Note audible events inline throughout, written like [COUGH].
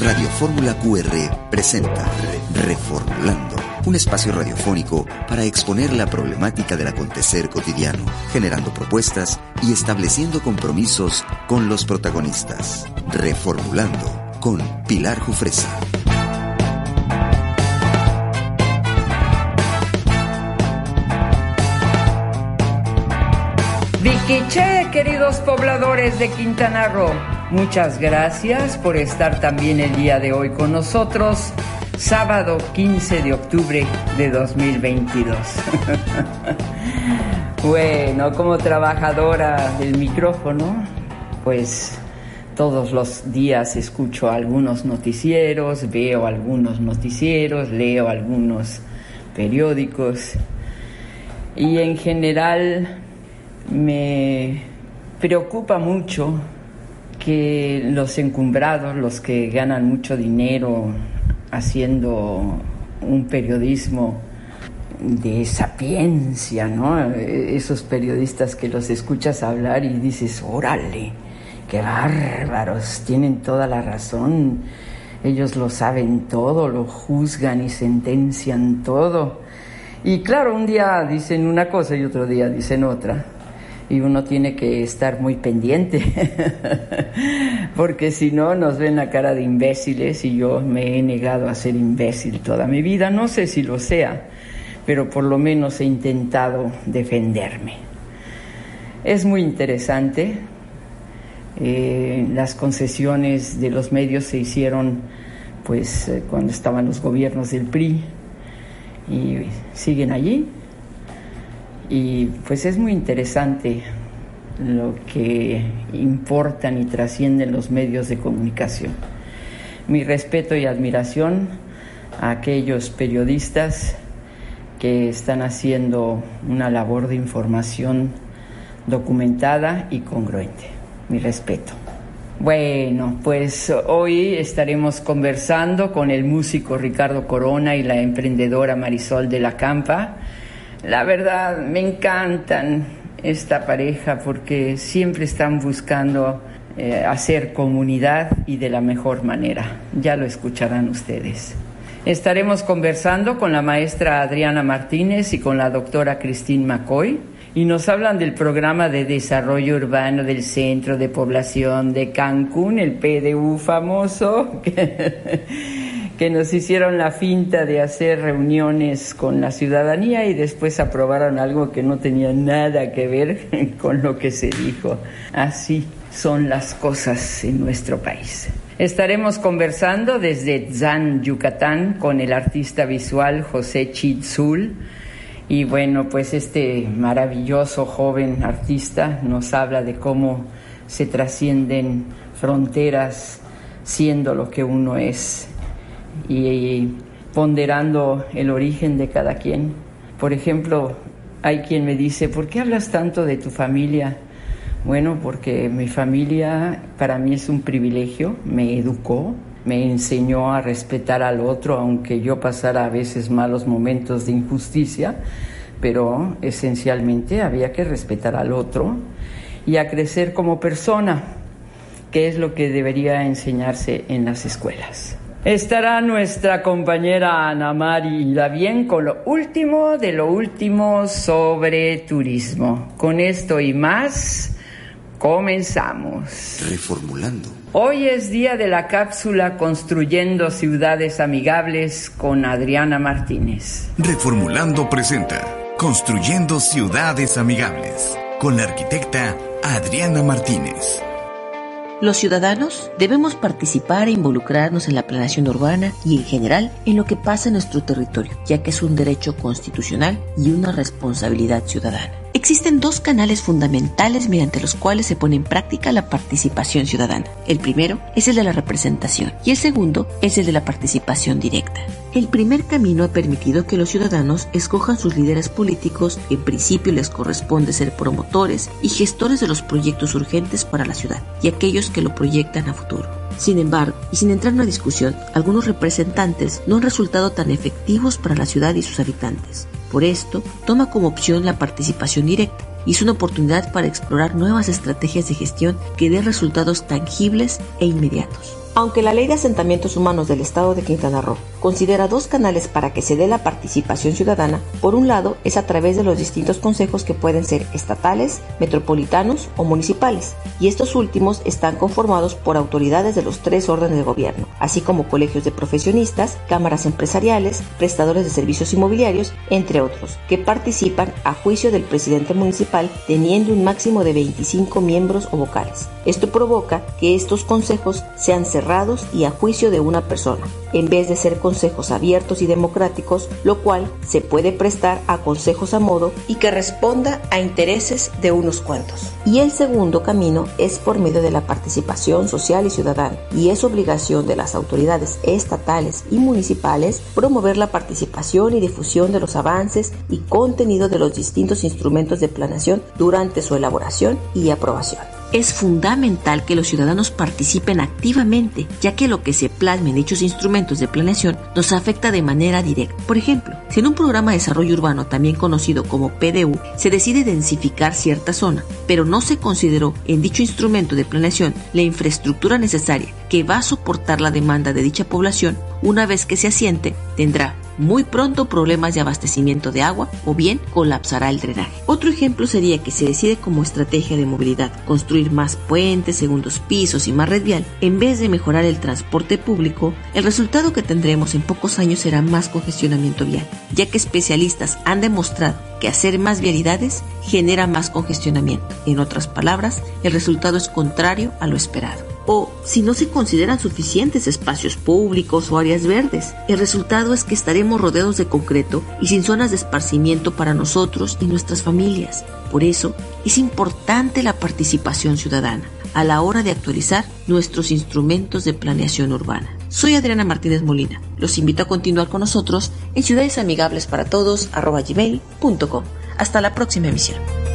Radio Fórmula QR presenta Reformulando, un espacio radiofónico para exponer la problemática del acontecer cotidiano, generando propuestas y estableciendo compromisos con los protagonistas. Reformulando con Pilar Jufresa. Viquiche, queridos pobladores de Quintana Roo. Muchas gracias por estar también el día de hoy con nosotros, sábado 15 de octubre de 2022. [LAUGHS] bueno, como trabajadora del micrófono, pues todos los días escucho algunos noticieros, veo algunos noticieros, leo algunos periódicos y en general me preocupa mucho que los encumbrados, los que ganan mucho dinero haciendo un periodismo de sapiencia, ¿no? Esos periodistas que los escuchas hablar y dices, órale, qué bárbaros, tienen toda la razón, ellos lo saben todo, lo juzgan y sentencian todo. Y claro, un día dicen una cosa y otro día dicen otra y uno tiene que estar muy pendiente, [LAUGHS] porque si no nos ven la cara de imbéciles y yo me he negado a ser imbécil toda mi vida, no sé si lo sea, pero por lo menos he intentado defenderme. Es muy interesante, eh, las concesiones de los medios se hicieron pues eh, cuando estaban los gobiernos del PRI y siguen allí y pues es muy interesante lo que importan y trascienden los medios de comunicación. Mi respeto y admiración a aquellos periodistas que están haciendo una labor de información documentada y congruente. Mi respeto. Bueno, pues hoy estaremos conversando con el músico Ricardo Corona y la emprendedora Marisol de la Campa la verdad, me encantan esta pareja porque siempre están buscando eh, hacer comunidad y de la mejor manera. Ya lo escucharán ustedes. Estaremos conversando con la maestra Adriana Martínez y con la doctora Christine McCoy y nos hablan del programa de desarrollo urbano del Centro de Población de Cancún, el PDU famoso. [LAUGHS] que nos hicieron la finta de hacer reuniones con la ciudadanía y después aprobaron algo que no tenía nada que ver [LAUGHS] con lo que se dijo. Así son las cosas en nuestro país. Estaremos conversando desde Zan, Yucatán, con el artista visual José Chitzul. Y bueno, pues este maravilloso joven artista nos habla de cómo se trascienden fronteras siendo lo que uno es y ponderando el origen de cada quien. Por ejemplo, hay quien me dice, ¿por qué hablas tanto de tu familia? Bueno, porque mi familia para mí es un privilegio, me educó, me enseñó a respetar al otro, aunque yo pasara a veces malos momentos de injusticia, pero esencialmente había que respetar al otro y a crecer como persona, que es lo que debería enseñarse en las escuelas. Estará nuestra compañera Ana Mari Lavien con lo último de lo último sobre turismo. Con esto y más, comenzamos. Reformulando. Hoy es día de la cápsula Construyendo Ciudades Amigables con Adriana Martínez. Reformulando presenta Construyendo Ciudades Amigables con la arquitecta Adriana Martínez. Los ciudadanos debemos participar e involucrarnos en la planeación urbana y en general en lo que pasa en nuestro territorio, ya que es un derecho constitucional y una responsabilidad ciudadana. Existen dos canales fundamentales mediante los cuales se pone en práctica la participación ciudadana. El primero es el de la representación y el segundo es el de la participación directa. El primer camino ha permitido que los ciudadanos escojan sus líderes políticos, en principio les corresponde ser promotores y gestores de los proyectos urgentes para la ciudad y aquellos que lo proyectan a futuro. Sin embargo, y sin entrar en una discusión, algunos representantes no han resultado tan efectivos para la ciudad y sus habitantes. Por esto, toma como opción la participación directa y es una oportunidad para explorar nuevas estrategias de gestión que den resultados tangibles e inmediatos. Aunque la Ley de Asentamientos Humanos del Estado de Quintana Roo considera dos canales para que se dé la participación ciudadana, por un lado es a través de los distintos consejos que pueden ser estatales, metropolitanos o municipales, y estos últimos están conformados por autoridades de los tres órdenes de gobierno, así como colegios de profesionistas, cámaras empresariales, prestadores de servicios inmobiliarios, entre otros, que participan a juicio del presidente municipal teniendo un máximo de 25 miembros o vocales. Esto provoca que estos consejos sean cerrados y a juicio de una persona, en vez de ser consejos abiertos y democráticos, lo cual se puede prestar a consejos a modo y que responda a intereses de unos cuantos. Y el segundo camino es por medio de la participación social y ciudadana, y es obligación de las autoridades estatales y municipales promover la participación y difusión de los avances y contenido de los distintos instrumentos de planeación durante su elaboración y aprobación. Es fundamental que los ciudadanos participen activamente, ya que lo que se plasma en dichos instrumentos de planeación nos afecta de manera directa. Por ejemplo, si en un programa de desarrollo urbano, también conocido como PDU, se decide densificar cierta zona, pero no se consideró en dicho instrumento de planeación la infraestructura necesaria que va a soportar la demanda de dicha población, una vez que se asiente, tendrá muy pronto problemas de abastecimiento de agua o bien colapsará el drenaje. Otro ejemplo sería que se decide como estrategia de movilidad construir más puentes, segundos pisos y más red vial, en vez de mejorar el transporte público, el resultado que tendremos en pocos años será más congestionamiento vial, ya que especialistas han demostrado que hacer más vialidades genera más congestionamiento. En otras palabras, el resultado es contrario a lo esperado o si no se consideran suficientes espacios públicos o áreas verdes. El resultado es que estaremos rodeados de concreto y sin zonas de esparcimiento para nosotros y nuestras familias. Por eso es importante la participación ciudadana a la hora de actualizar nuestros instrumentos de planeación urbana. Soy Adriana Martínez Molina. Los invito a continuar con nosotros en Ciudades Amigables para Todos Hasta la próxima emisión.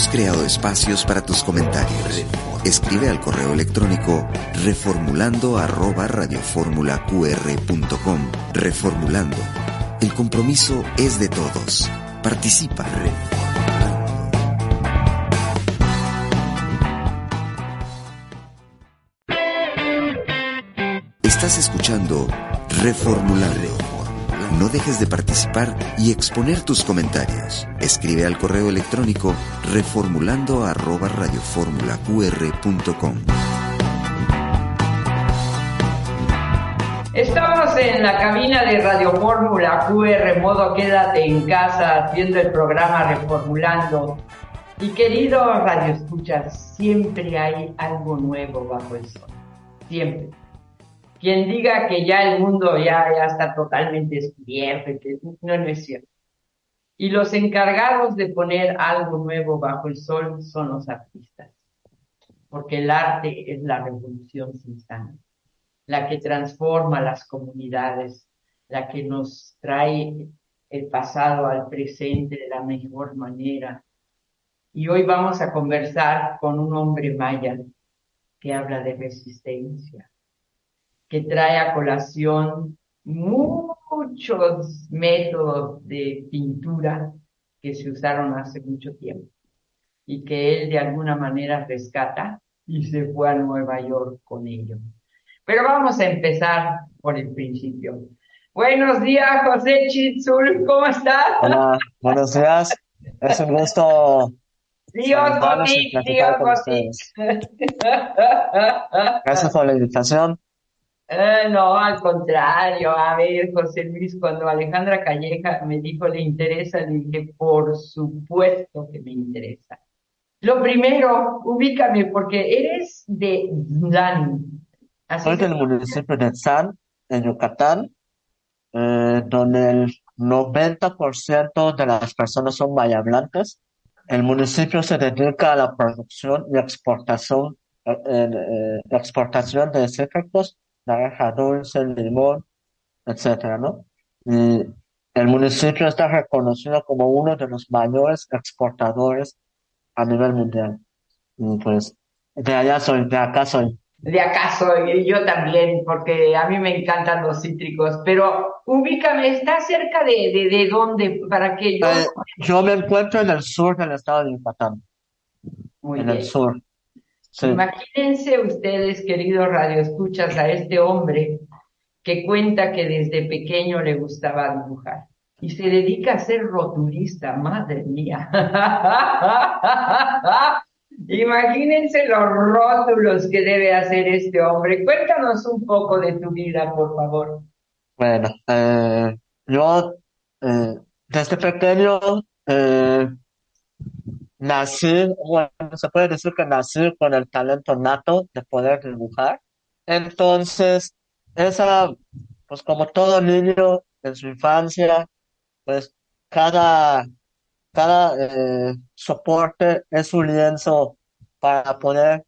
Hemos creado espacios para tus comentarios. Escribe al correo electrónico reformulando arroba radioformulaqr.com. Reformulando. El compromiso es de todos. Participa. Estás escuchando Reformulando no dejes de participar y exponer tus comentarios. Escribe al correo electrónico reformulando arroba. Estamos en la cabina de Radio Fórmula QR, modo quédate en casa, haciendo el programa Reformulando. Y querido Radio Escuchas, siempre hay algo nuevo bajo el sol. Siempre quien diga que ya el mundo ya, ya está totalmente descubierto, que no, no es cierto. Y los encargados de poner algo nuevo bajo el sol son los artistas, porque el arte es la revolución sin sangre, la que transforma las comunidades, la que nos trae el pasado al presente de la mejor manera. Y hoy vamos a conversar con un hombre maya que habla de resistencia, que trae a colación muchos métodos de pintura que se usaron hace mucho tiempo y que él de alguna manera rescata y se fue a Nueva York con ello. Pero vamos a empezar por el principio. Buenos días, José Chitzul, ¿cómo estás? Hola, buenos días. Es un gusto. Dios Dios [LAUGHS] Gracias por la invitación. Eh, no, al contrario. A ver, José Luis, cuando Alejandra Calleja me dijo le interesa, le dije, por supuesto que me interesa. Lo primero, ubícame, porque eres de Zan. Soy del municipio de Zan, en Yucatán, eh, donde el 90% de las personas son mayablancas. El municipio se dedica a la producción y exportación, eh, exportación de cítricos naranja dulce, limón, etcétera, ¿no? Y el municipio está reconocido como uno de los mayores exportadores a nivel mundial. Y pues, de allá soy, de acá soy. De acá soy, yo también, porque a mí me encantan los cítricos, pero ubícame, ¿está cerca de, de, dónde? Para que yo... Eh, yo me encuentro en el sur del estado de Yucatán. en el sur. Imagínense ustedes, queridos radioescuchas, a este hombre que cuenta que desde pequeño le gustaba dibujar y se dedica a ser rotulista, madre mía. [LAUGHS] Imagínense los rótulos que debe hacer este hombre. Cuéntanos un poco de tu vida, por favor. Bueno, eh, yo eh, desde pequeño eh, nací, bueno, se puede decir que nací con el talento nato de poder dibujar. Entonces, esa, pues como todo niño en su infancia, pues cada, cada eh, soporte es un lienzo para poder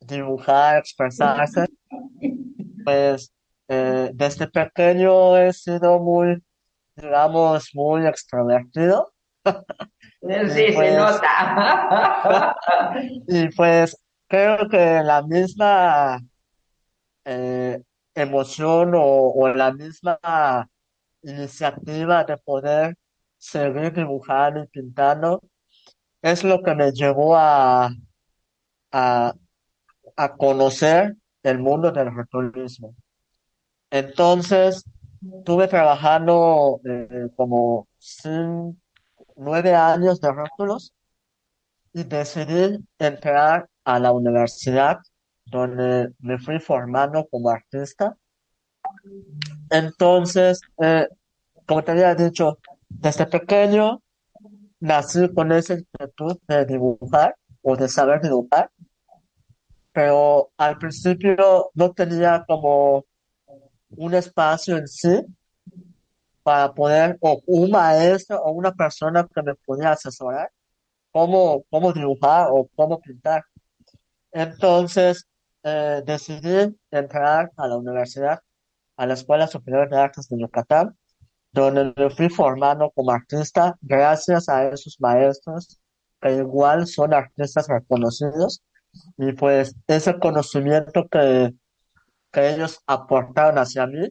dibujar, expresarse. Pues eh, desde pequeño he sido muy, digamos, muy extrovertido. [LAUGHS] Sí, se pues, nota. [LAUGHS] y pues creo que la misma eh, emoción o, la misma iniciativa de poder seguir dibujando y pintando es lo que me llevó a, a, conocer el mundo del realismo. Entonces, estuve trabajando eh, como sin, nueve años de rótulos y decidí entrar a la universidad donde me fui formando como artista. Entonces, eh, como te había dicho, desde pequeño nací con esa inquietud de dibujar o de saber dibujar, pero al principio no tenía como un espacio en sí para poder, o un maestro o una persona que me pudiera asesorar cómo, cómo dibujar o cómo pintar. Entonces, eh, decidí entrar a la universidad, a la Escuela Superior de Artes de Yucatán, donde me fui formando como artista gracias a esos maestros que igual son artistas reconocidos y pues ese conocimiento que, que ellos aportaron hacia mí,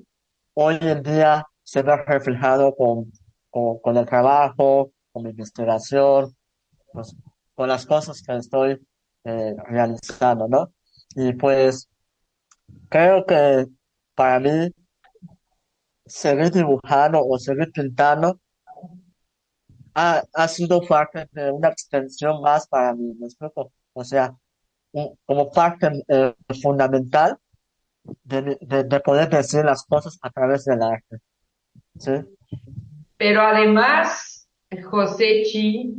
hoy en día se ve reflejado con, con, el trabajo, con mi investigación, pues, con las cosas que estoy eh, realizando, ¿no? Y pues creo que para mí seguir dibujando o seguir pintando ha, ha sido parte de una extensión más para mí, ¿me explico? O sea, como parte eh, fundamental de, de, de, poder decir las cosas a través del arte. ¿Sí? Pero además, José Chi,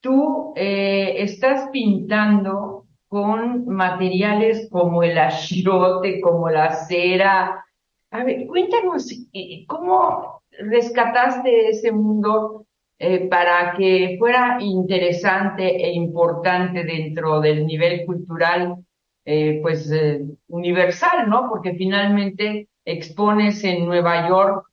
tú eh, estás pintando con materiales como el achiote, como la cera. A ver, cuéntanos, eh, ¿cómo rescataste ese mundo eh, para que fuera interesante e importante dentro del nivel cultural, pues universal, ¿no? Porque finalmente expones en Nueva York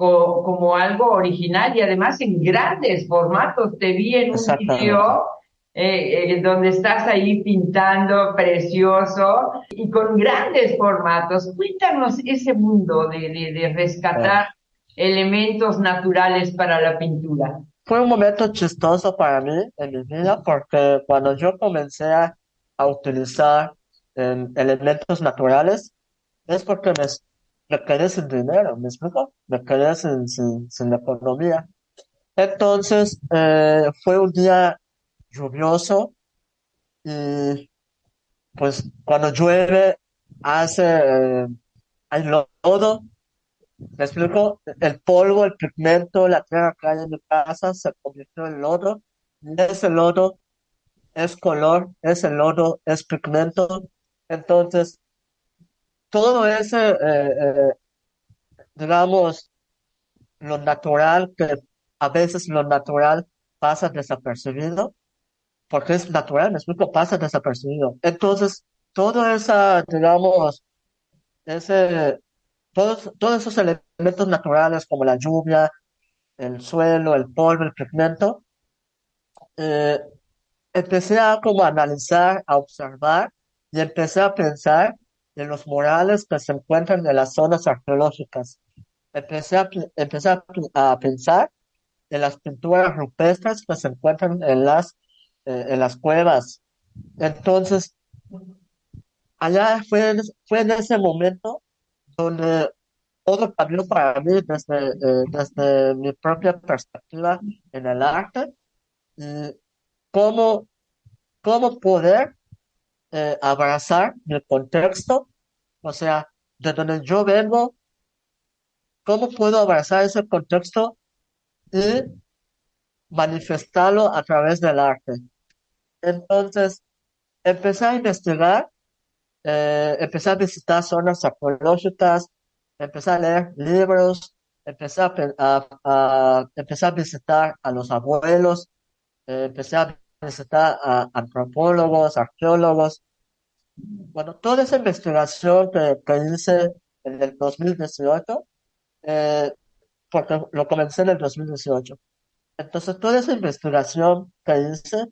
como algo original y además en grandes formatos. Te vi en un video eh, eh, donde estás ahí pintando precioso y con grandes formatos. Cuéntanos ese mundo de, de, rescatar elementos naturales para la pintura. Fue un momento chistoso para mí en mi vida porque cuando yo comencé a, utilizar em, elementos naturales es porque me, me quedé sin dinero, ¿me explico? Me quedé sin, sin, la economía. Entonces, eh, fue un día lluvioso y pues cuando llueve hace, eh, hay lodo, me explico, el polvo, el pigmento, la tierra que hay en mi casa se convirtió en lodo y ese lodo es color, ese lodo es pigmento. Entonces, todo ese, eh, eh, digamos, lo natural, que a veces lo natural pasa desapercibido, porque es natural, me explico, pasa desapercibido. Entonces, todo esa, digamos, ese, todos, todos esos elementos naturales como la lluvia, el suelo, el polvo, el pigmento, eh, empecé a como analizar, a observar y empecé a pensar de los murales que se encuentran en las zonas arqueológicas. Empecé a, a, pensar en las pinturas rupestres que se encuentran en las, eh, en las cuevas Entonces, allá fue, fue en ese momento donde todo cambió para mí desde, eh, desde mi propia perspectiva en el arte y cómo, cómo poder eh, abrazar mi contexto, o sea, de donde yo vengo, cómo puedo abrazar ese contexto y manifestarlo a través del arte. Entonces, empecé a investigar, eh, empecé a visitar zonas arqueológicas, empecé a leer libros, empecé a, a, a, empecé a visitar a los abuelos, eh, empecé a visitar a antropólogos, arqueólogos. Bueno, toda esa investigación que, hice en el 2018, eh, porque lo comencé en el 2018. Entonces, toda esa investigación que hice,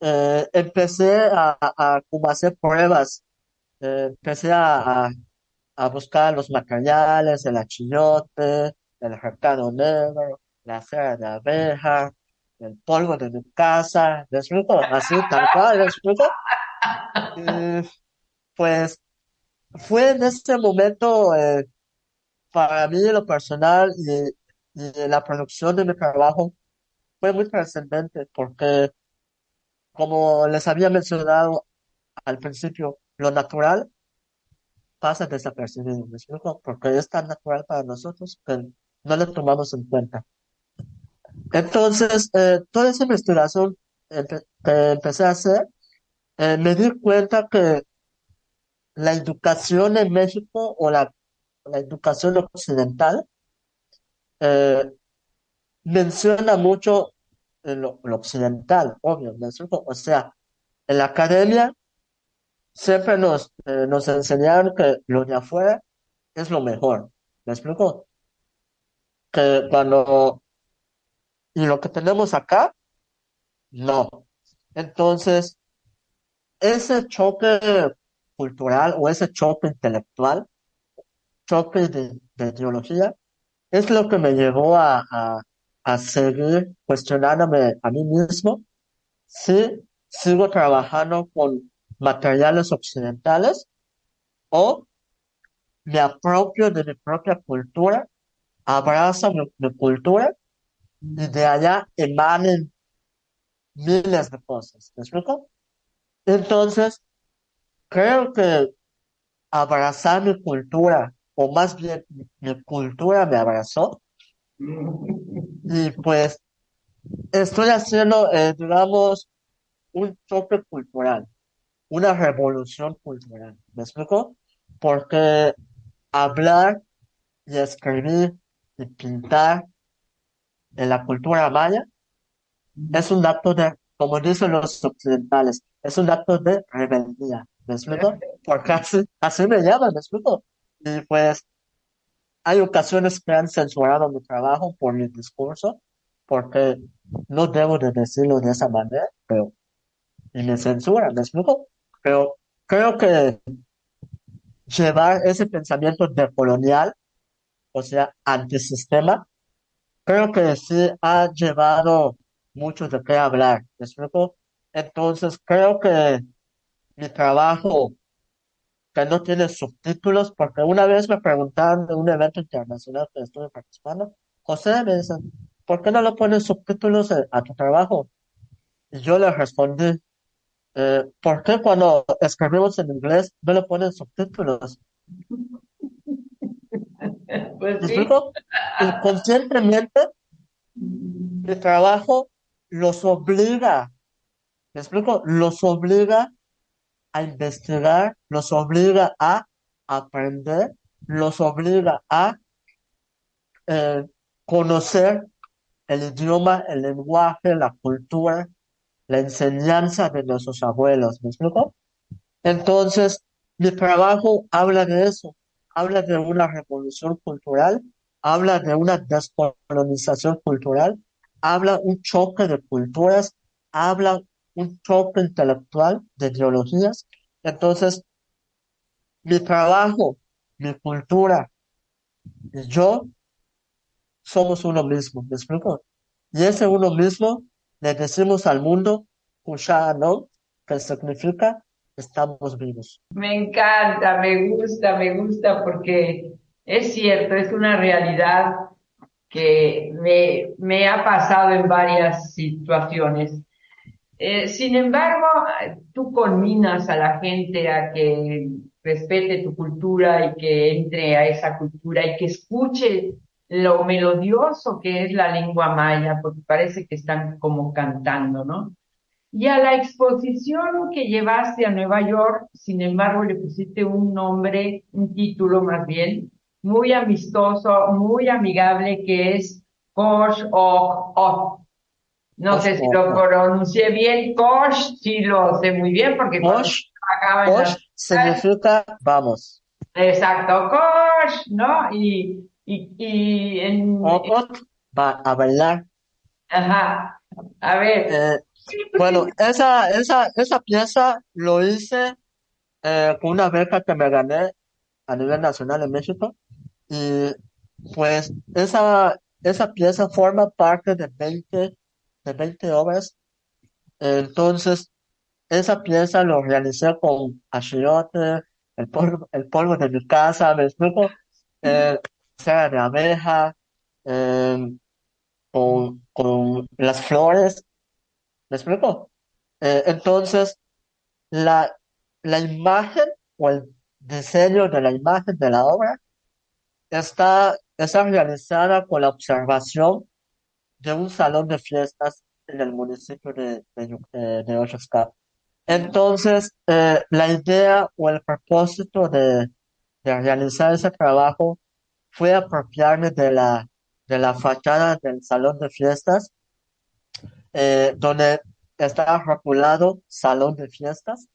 eh, empecé a, a, como hacer pruebas, eh, empecé a, a, a buscar los materiales, el achillote, el recado negro, la cera de abeja, el polvo de mi casa, ¿me explico? Así, tal cual, ¿me explico? Y, pues, fue en este momento, eh, para mí, lo personal y, y la producción de mi trabajo, fue muy trascendente porque, como les había mencionado al principio, lo natural pasa desapercibido, ¿me explico? Porque es tan natural para nosotros que no lo tomamos en cuenta. Entonces, toda esa investigación que empecé a hacer, eh, me di cuenta que la educación en México o la, la educación occidental eh, menciona mucho lo, occidental, obvio, ¿me explico? O sea, en la academia siempre nos, eh, nos enseñaron que lo de afuera es lo mejor, ¿me explico? Que cuando, y lo que tenemos acá, no. Entonces, ese choque cultural o ese choque intelectual, choque de, de ideología, es lo que me llevó a, a, a seguir cuestionándome a mí mismo si sigo trabajando con materiales occidentales o me apropio de mi propia cultura, abrazo mi, mi cultura y de allá emanen miles de cosas. ¿Me explico? Entonces, creo que abrazar mi cultura, o más bien mi cultura me abrazó, [LAUGHS] y pues estoy haciendo, eh, digamos, un choque cultural, una revolución cultural. ¿Me explico? Porque hablar y escribir y pintar en la cultura maya es un acto de, como dicen los occidentales, es un acto de rebeldía. ¿Me explico? Porque así, así me llaman, ¿me explico? Y pues hay ocasiones que han censurado mi trabajo por mi discurso, porque no debo de decirlo de esa manera, pero y me censuran, ¿me explico? Pero creo que llevar ese pensamiento decolonial, o sea, antisistema, creo que sí ha llevado mucho de qué hablar, ¿me explico? Entonces creo que mi trabajo que no tiene subtítulos, porque una vez me preguntaron de un evento internacional que estuve participando, José me dicen, ¿por qué no le pones subtítulos a tu trabajo? Y yo le respondí, eh, ¿por qué cuando escribimos en inglés no le ponen subtítulos? [LAUGHS] Pues ¿Me sí. explico? Y [LAUGHS] conscientemente, mi trabajo los obliga, ¿me explico? Los obliga a investigar, los obliga a aprender, los obliga a eh, conocer el idioma, el lenguaje, la cultura, la enseñanza de nuestros abuelos, ¿me explico? Entonces, mi trabajo habla de eso, habla de una revolución cultural, habla de una descolonización cultural, habla un choque de culturas, habla un choque intelectual de ideologías. Entonces, mi trabajo, mi cultura y yo somos uno mismo, ¿me explico? Y ese uno mismo le decimos al mundo, Kusha, ¿no? que significa estamos vivos. Me encanta, me gusta, me gusta porque es cierto, es una realidad que me, ha pasado en varias situaciones. Eh, sin embargo, tú conminas a la gente a que respete tu cultura y que entre a esa cultura y que escuche lo melodioso que es la lengua maya, porque parece que están como cantando, ¿no? Y a la exposición que llevaste a Nueva York, sin embargo, le pusiste un nombre, un título más bien, muy amistoso, muy amigable, que es Kosh Ok Ok. No sé si lo pronuncié bien. Kosh sí lo sé muy bien porque Kosh, Kosh significa vamos. Exacto, Kosh, ¿no? Y, y, y en... va a bailar. Ajá. A ver. Eh, bueno, esa, esa, esa pieza lo hice eh, con una beca que me gané a nivel nacional en México. Y pues esa, esa pieza forma parte de 20, de 20 obras. Entonces, esa pieza lo realicé con achiote, el polvo, el polvo de mi casa, me explico, eh, cera de abeja, eh, con, con las flores ¿Me explico? Eh, entonces, la, la imagen o el diseño de la imagen de la obra está, está realizada con la observación de un salón de fiestas en el municipio de, de, eh, de Entonces, eh, la idea o el propósito de, de realizar ese trabajo fue apropiarme de la, de la fachada del salón de fiestas eh, donde está rotulado salón de fiestas.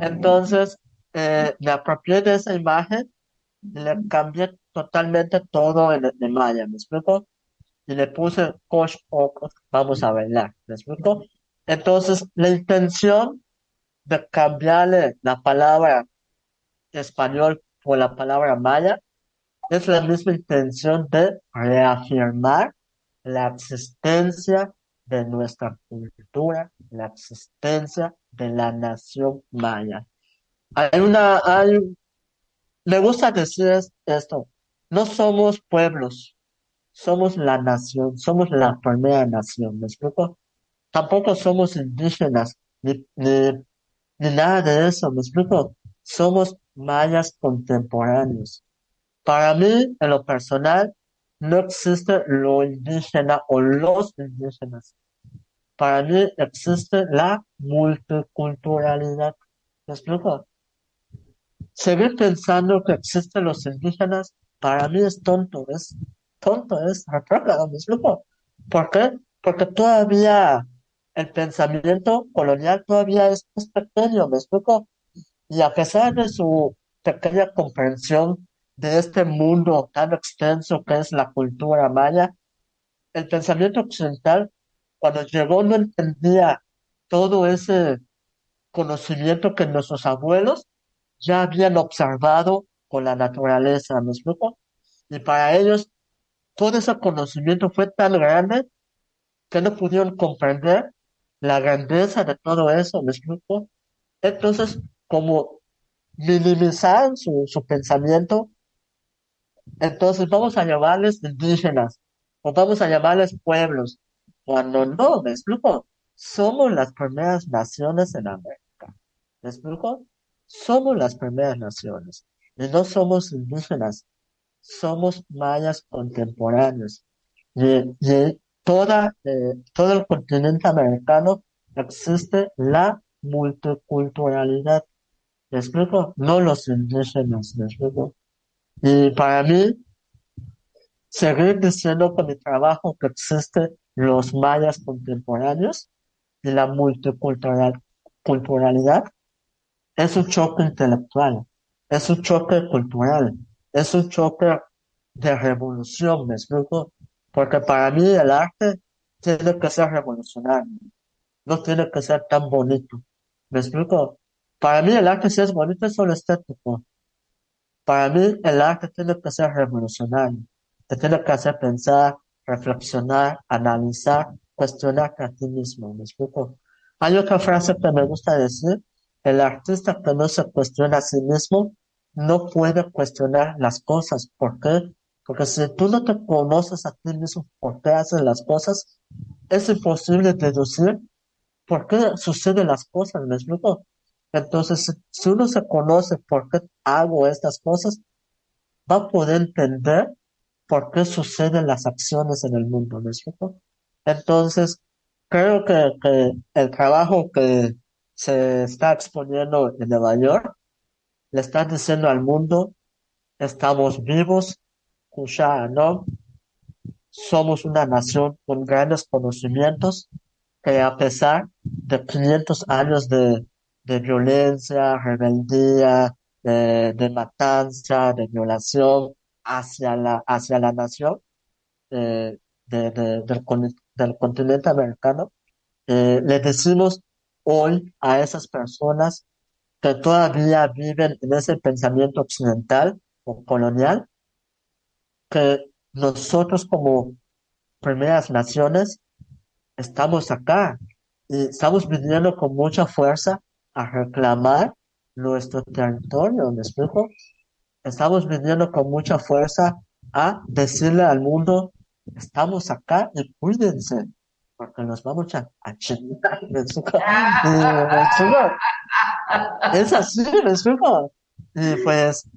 Entonces, eh, me apropié de esa imagen y le cambié totalmente todo en, en maya, ¿me explico? Y le puse coach vamos a bailar, ¿me explico? Entonces, la intención de cambiarle la palabra español por la palabra maya es la misma intención de reafirmar la existencia de nuestra cultura, la existencia de la nación maya. Hay una, hay, me gusta decir esto, no somos pueblos, somos la nación, somos la primera nación, ¿me explico? Tampoco somos indígenas, ni, ni, ni nada de eso, ¿me explico? Somos mayas contemporáneos. Para mí, en lo personal, no existe lo indígena o los indígenas. Para mí existe la multiculturalidad. ¿Me explico? Seguir pensando que existen los indígenas, para mí es tonto, es tonto, es retrógrado, ¿me explico? ¿Por qué? Porque todavía el pensamiento colonial todavía es, es pequeño, ¿me explico? Y a pesar de su pequeña comprensión de este mundo tan extenso que es la cultura maya, el pensamiento occidental, cuando llegó, no entendía todo ese conocimiento que nuestros abuelos ya habían observado con la naturaleza, ¿me explico? Y para ellos, todo ese conocimiento fue tan grande que no pudieron comprender la grandeza de todo eso, ¿me explico? Entonces, como minimizaron su, su pensamiento, entonces vamos a llamarles indígenas o vamos a llamarles pueblos. Cuando no, ¿me explico? Somos las primeras naciones en América. ¿Me explico? Somos las primeras naciones. Y no somos indígenas. Somos mayas contemporáneos. Y, y toda, eh, todo el continente americano existe la multiculturalidad. ¿Me explico? No los indígenas, ¿me explico? Y para mí, seguir diciendo con mi trabajo que existen los mayas contemporáneos y la multiculturalidad es un choque intelectual, es un choque cultural, es un choque de revolución, ¿me explico? Porque para mí el arte tiene que ser revolucionario, no tiene que ser tan bonito, ¿me explico? Para mí el arte si es bonito es solo estético, para mí, el arte tiene que ser revolucionario. Te tiene que hacer pensar, reflexionar, analizar, cuestionarte a ti mismo. ¿Me explico? Hay otra frase que me gusta decir, el artista que no se cuestiona a sí mismo no puede cuestionar las cosas. ¿Por qué? Porque si tú no te conoces a ti mismo por qué haces las cosas, es imposible deducir por qué suceden las cosas, ¿me explico? Entonces, si uno se conoce por qué hago estas cosas, va a poder entender por qué suceden las acciones en el mundo, ¿me explico? Entonces, creo que, el trabajo que se está exponiendo en Nueva York le está diciendo al mundo, estamos vivos, ¿no? Somos una nación con grandes conocimientos que a pesar de 500 años de, de violencia, rebeldía, de, de, matanza, de violación hacia la, hacia la nación eh, de, del, del, continente americano, eh, le decimos hoy a esas personas que todavía viven en ese pensamiento occidental o colonial, que nosotros como primeras naciones estamos acá y estamos viniendo con mucha fuerza a reclamar nuestro territorio, ¿me explico? Estamos viniendo con mucha fuerza a decirle al mundo, estamos acá y cuídense, porque nos vamos a, a chingar, [LAUGHS] ¿me explico? Es así, ¿me explico? Y pues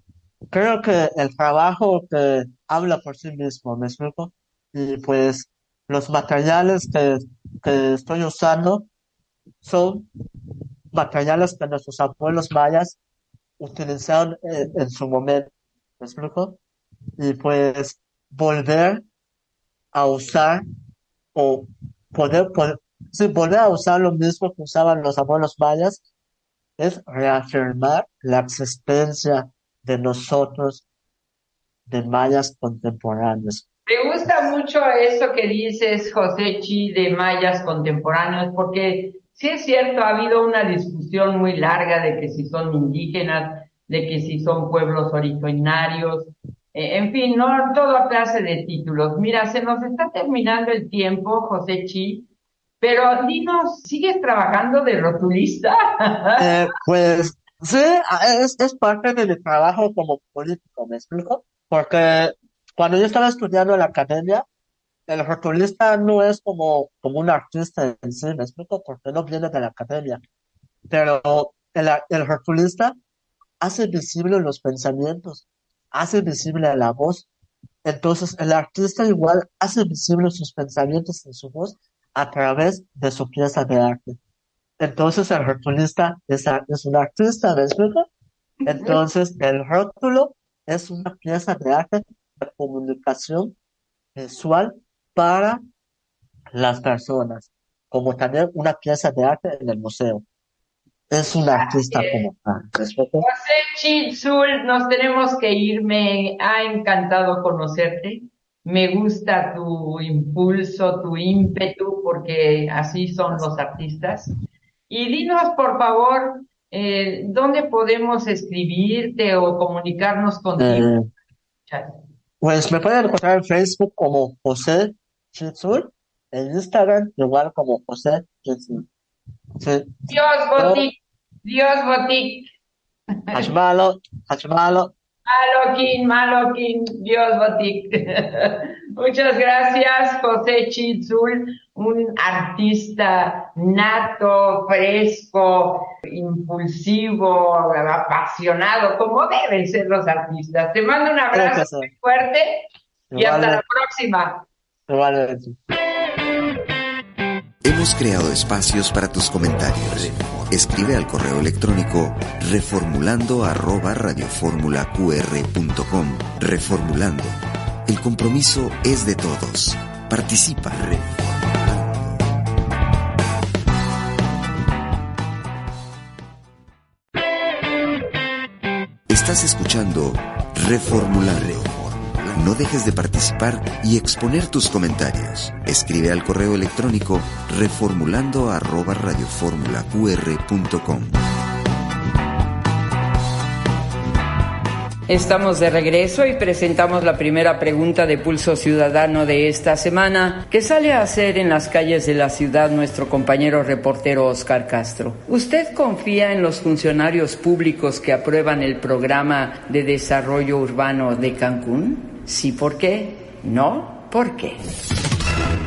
creo que el trabajo que habla por sí mismo, ¿me explico? Y pues los materiales que, que estoy usando son materiales que nuestros abuelos mayas utilizaron en, su momento, ¿me explico? Y pues volver a usar o poder, poder volver a usar lo mismo que usaban los abuelos mayas es reafirmar la existencia de nosotros, de mayas contemporáneos. Me gusta mucho eso que dices, José Chi, de mayas contemporáneos, porque sí es cierto, ha habido una discusión muy larga de que si son indígenas, de que si son pueblos originarios, eh, en fin, no todo clase de títulos. Mira, se nos está terminando el tiempo, José Chi, pero dinos, ¿sigues trabajando de rotulista? [LAUGHS] Eh, pues sí, es, es parte de mi trabajo como político, ¿me explico? Porque cuando yo estaba estudiando en la academia, el rotulista no es como, como un artista en sí, ¿me explico? Porque no viene de la academia. Pero el, el rotulista hace visible los pensamientos, hace visible la voz. Entonces, el artista igual hace visible sus pensamientos en su voz a través de su pieza de arte. Entonces, el rotulista es, es un artista, ¿me explico? Entonces, el rótulo es una pieza de arte de comunicación visual para las personas, como también una pieza de arte en el museo. Es un artista como tal. José Chizul, nos tenemos que ir. Me ha encantado conocerte. Me gusta tu impulso, tu ímpetu, porque así son los artistas. Y dinos, por favor, eh, ¿dónde podemos escribirte o comunicarnos contigo? Eh, pues me pueden encontrar en Facebook como José Chizul, en Instagram igual como José. Sí. Dios Botic, Dios Botic. Hachmalo, Hachmalo. Maloquín, Maloquín, Dios Botic. [LAUGHS] Muchas gracias, José Chizul, un artista nato, fresco, impulsivo, apasionado, como deben ser los artistas. Te mando un abrazo muy fuerte y hasta la próxima. Hemos creado espacios para tus comentarios. Escribe al correo electrónico reformulando arroba radioformulaqr.com. Reformulando. El compromiso es de todos. Participa. Estás escuchando Reformulando. No dejes de participar y exponer tus comentarios. Escribe al correo electrónico reformulando arroba. Estamos de regreso y presentamos la primera pregunta de Pulso Ciudadano de esta semana que sale a hacer en las calles de la ciudad nuestro compañero reportero Oscar Castro. ¿Usted confía en los funcionarios públicos que aprueban el programa de desarrollo urbano de Cancún? Sí, ¿por qué? No, ¿por qué?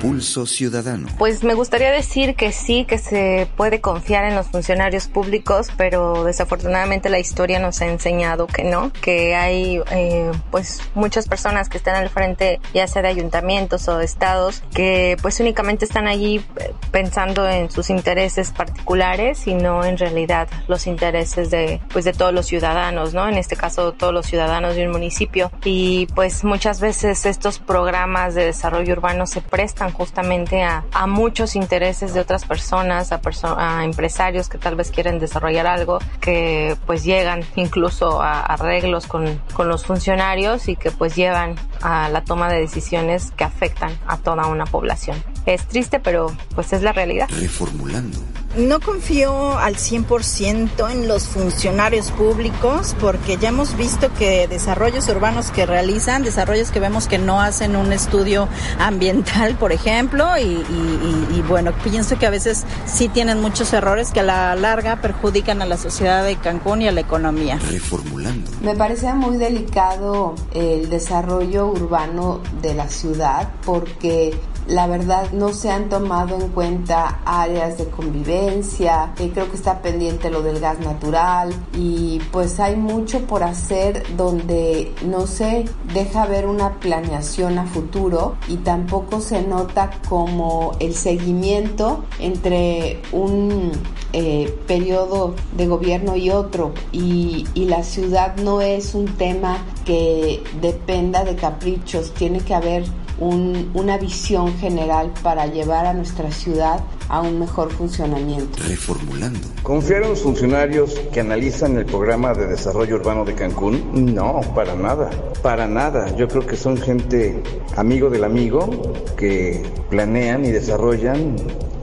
Pulso Ciudadano. Pues me gustaría decir que sí, que se puede confiar en los funcionarios públicos, pero desafortunadamente la historia nos ha enseñado que no, que hay eh, pues muchas personas que están al frente, ya sea de ayuntamientos o de estados, que pues únicamente están allí eh, pensando en sus intereses particulares y no en realidad los intereses de pues de todos los ciudadanos, ¿no? En este caso todos los ciudadanos de un municipio y pues muchas veces estos programas de desarrollo urbano se prestan justamente a, muchos intereses de otras personas, a, a empresarios que tal vez quieren desarrollar algo, que pues llegan incluso a arreglos con, con los funcionarios y que pues llevan a la toma de decisiones que afectan a toda una población. Es triste, pero pues es la realidad. Reformulando. No confío al 100% en los funcionarios públicos porque ya hemos visto que desarrollos urbanos que realizan, desarrollos que vemos que no hacen un estudio ambiental, por ejemplo, y, y, bueno, pienso que a veces sí tienen muchos errores que a la larga perjudican a la sociedad de Cancún y a la economía. Reformulando. Me parece muy delicado el desarrollo urbano de la ciudad porque la verdad no se han tomado en cuenta áreas de convivencia, eh, creo que está pendiente lo del gas natural y pues hay mucho por hacer donde no se deja ver una planeación a futuro y tampoco se nota como el seguimiento entre un eh, periodo de gobierno y otro. Y, y la ciudad no es un tema que dependa de caprichos, tiene que haber un, una visión general para llevar a nuestra ciudad a un mejor funcionamiento. Reformulando. ¿Confiar en los funcionarios que analizan el programa de desarrollo urbano de Cancún? No, para nada, para nada. Yo creo que son gente amigo del amigo que planean y desarrollan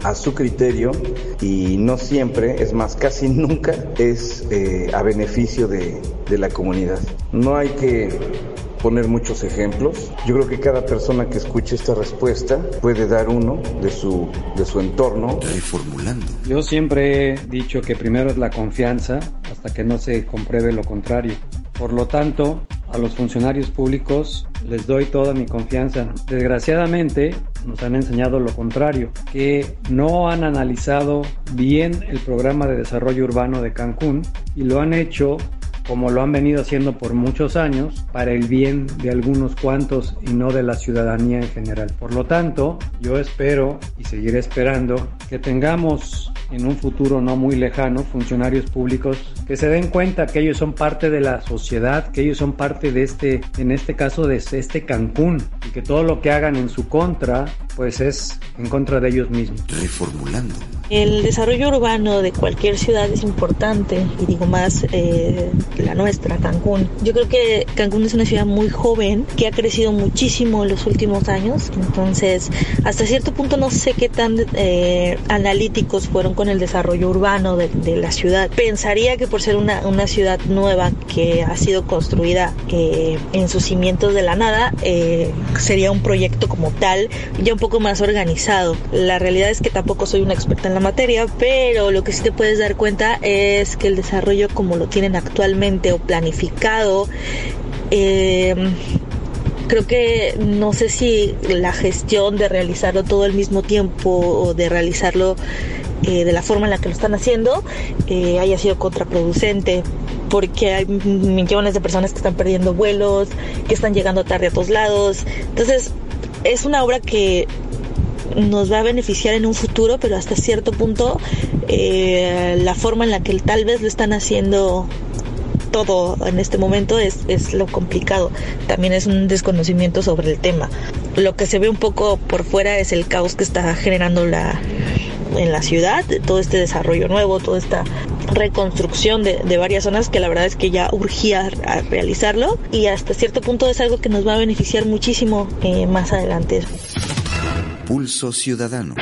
a su criterio y no siempre, es más, casi [LAUGHS] nunca es eh, a beneficio de, de la comunidad. No hay que poner muchos ejemplos. Yo creo que cada persona que escuche esta respuesta puede dar uno de su, de su entorno. Reformulando. Yo siempre he dicho que primero es la confianza hasta que no se compruebe lo contrario. Por lo tanto, a los funcionarios públicos les doy toda mi confianza. Desgraciadamente nos han enseñado lo contrario, que no han analizado bien el programa de desarrollo urbano de Cancún y lo han hecho como lo han venido haciendo por muchos años, para el bien de algunos cuantos y no de la ciudadanía en general. Por lo tanto, yo espero y seguiré esperando que tengamos en un futuro no muy lejano funcionarios públicos que se den cuenta que ellos son parte de la sociedad, que ellos son parte de este, en este caso de este Cancún y que todo lo que hagan en su contra pues es en contra de ellos mismos. Reformulando. El desarrollo urbano de cualquier ciudad es importante y digo más eh, la nuestra, Cancún. Yo creo que Cancún es una ciudad muy joven que ha crecido muchísimo en los últimos años, entonces hasta cierto punto no sé qué tan eh, analíticos fueron con el desarrollo urbano de, de, la ciudad. Pensaría que por ser una, una ciudad nueva que ha sido construida eh, en sus cimientos de la nada, eh, sería un proyecto como tal ya un poco más organizado. La realidad es que tampoco soy una experta en la materia, pero lo que sí te puedes dar cuenta es que el desarrollo como lo tienen actualmente o planificado, eh, creo que no sé si la gestión de realizarlo todo al mismo tiempo o de realizarlo eh, de la forma en la que lo están haciendo eh, haya sido contraproducente porque hay millones de personas que están perdiendo vuelos, que están llegando tarde a todos lados. Entonces, es una obra que nos va a beneficiar en un futuro, pero hasta cierto punto eh, la forma en la que tal vez lo están haciendo todo en este momento es, es lo complicado. También es un desconocimiento sobre el tema. Lo que se ve un poco por fuera es el caos que está generando la, en la ciudad, todo este desarrollo nuevo, toda esta reconstrucción de, de, varias zonas que la verdad es que ya urgía realizarlo y hasta cierto punto es algo que nos va a beneficiar muchísimo eh, más adelante. Pulso Ciudadano.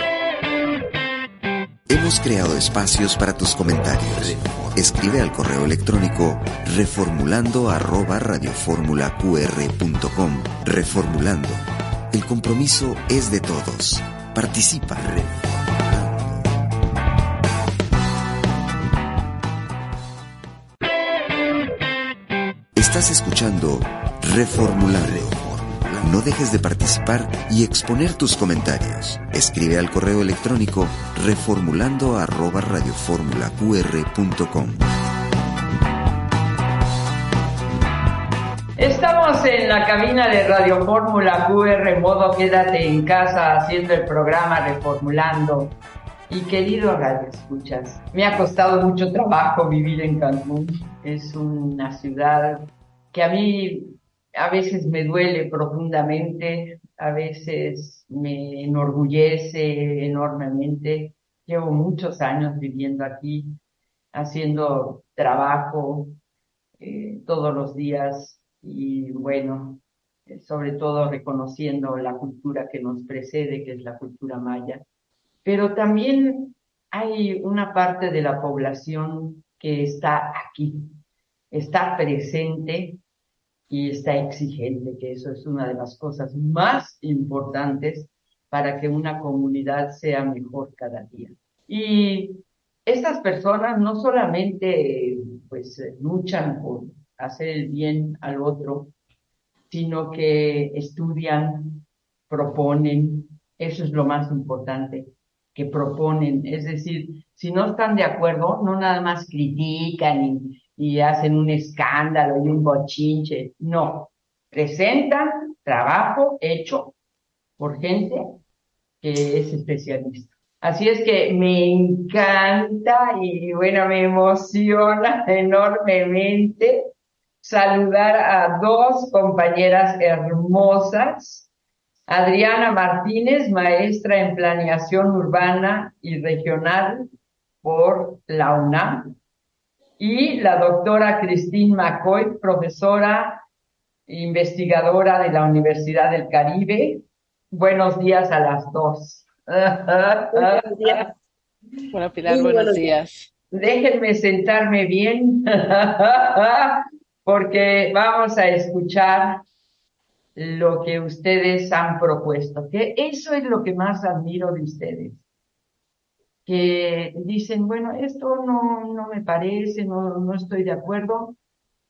Hemos Hemos creado espacios para tus comentarios. Escribe al correo electrónico reformulando arroba radioformulaqr.com. Reformulando. El compromiso es de todos. Participa. Estás escuchando Reformulando. No dejes de participar y exponer tus comentarios. Escribe al correo electrónico reformulando arroba. Estamos en la cabina de Radio Fórmula QR, modo quédate en casa haciendo el programa Reformulando. Y querido Radio Escuchas, me ha costado mucho trabajo vivir en Cancún. Es una ciudad que a mí a veces me duele profundamente, a veces me enorgullece enormemente. Llevo muchos años viviendo aquí, haciendo trabajo eh, todos los días y bueno, eh, sobre todo reconociendo la cultura que nos precede, que es la cultura maya. Pero también hay una parte de la población que está aquí, está presente y está exigente, que eso es una de las cosas más importantes para que una comunidad sea mejor cada día. Y estas personas no solamente pues luchan por hacer el bien al otro, sino que estudian, proponen, eso es lo más importante, que proponen, es decir, si no están de acuerdo, no nada más critican y, y hacen un escándalo y un bochinche, no, presentan trabajo hecho por gente que es especialista. Así es que me encanta y bueno, me emociona [LAUGHS] enormemente saludar a dos compañeras hermosas. Adriana Martínez, maestra en planeación urbana y regional por la UNAM. Y la doctora Christine McCoy, profesora investigadora de la Universidad del Caribe. Buenos días a las dos. Buenos días. Bueno, Pilar, buenos días. Déjenme sentarme bien. [LAUGHS] porque vamos a escuchar lo que ustedes han propuesto, que eso es lo que más admiro de ustedes, que dicen, bueno, esto no, no me parece, no, no estoy de acuerdo,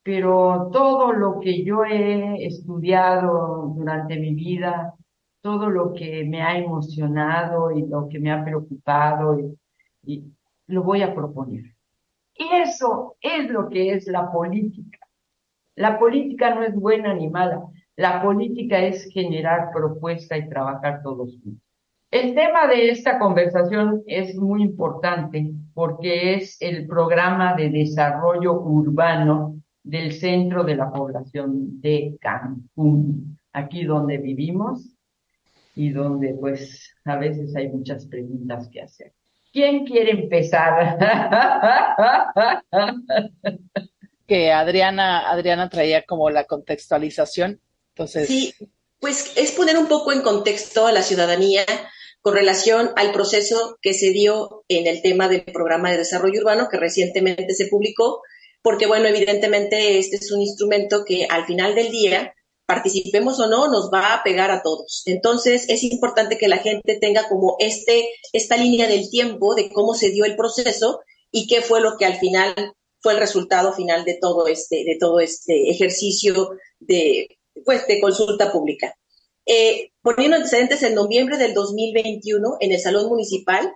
pero todo lo que yo he estudiado durante mi vida, todo lo que me ha emocionado y lo que me ha preocupado, y, lo voy a proponer. Y eso es lo que es la política. La política no es buena ni mala. La política es generar propuesta y trabajar todos juntos. El tema de esta conversación es muy importante porque es el programa de desarrollo urbano del centro de la población de Cancún, aquí donde vivimos y donde pues a veces hay muchas preguntas que hacer. ¿Quién quiere empezar? [LAUGHS] que Adriana, Adriana traía como la contextualización. Entonces. Sí, pues es poner un poco en contexto a la ciudadanía con relación al proceso que se dio en el tema del programa de desarrollo urbano que recientemente se publicó, porque bueno, evidentemente este es un instrumento que al final del día, participemos o no, nos va a pegar a todos. Entonces es importante que la gente tenga como este, esta línea del tiempo de cómo se dio el proceso y qué fue lo que al final fue el resultado final de todo este, de todo este ejercicio de, pues, de consulta pública. Eh, poniendo antecedentes, en noviembre del 2021, en el Salón Municipal,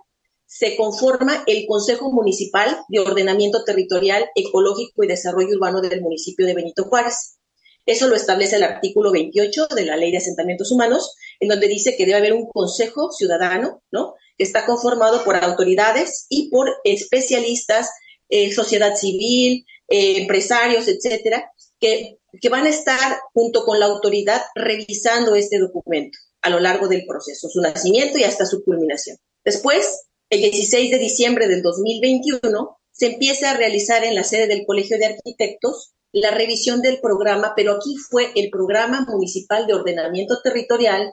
se conforma el Consejo Municipal de Ordenamiento Territorial, Ecológico y Desarrollo Urbano del municipio de Benito Juárez. Eso lo establece el artículo 28 de la Ley de Asentamientos Humanos, en donde dice que debe haber un consejo ciudadano, ¿no? Que está conformado por autoridades y por especialistas eh, sociedad civil, eh, empresarios, etcétera, que, van a estar junto con la autoridad revisando este documento a lo largo del proceso, su nacimiento y hasta su culminación. Después, el 16 de diciembre del 2021, se empieza a realizar en la sede del Colegio de Arquitectos la revisión del programa, pero aquí fue el Programa Municipal de Ordenamiento Territorial,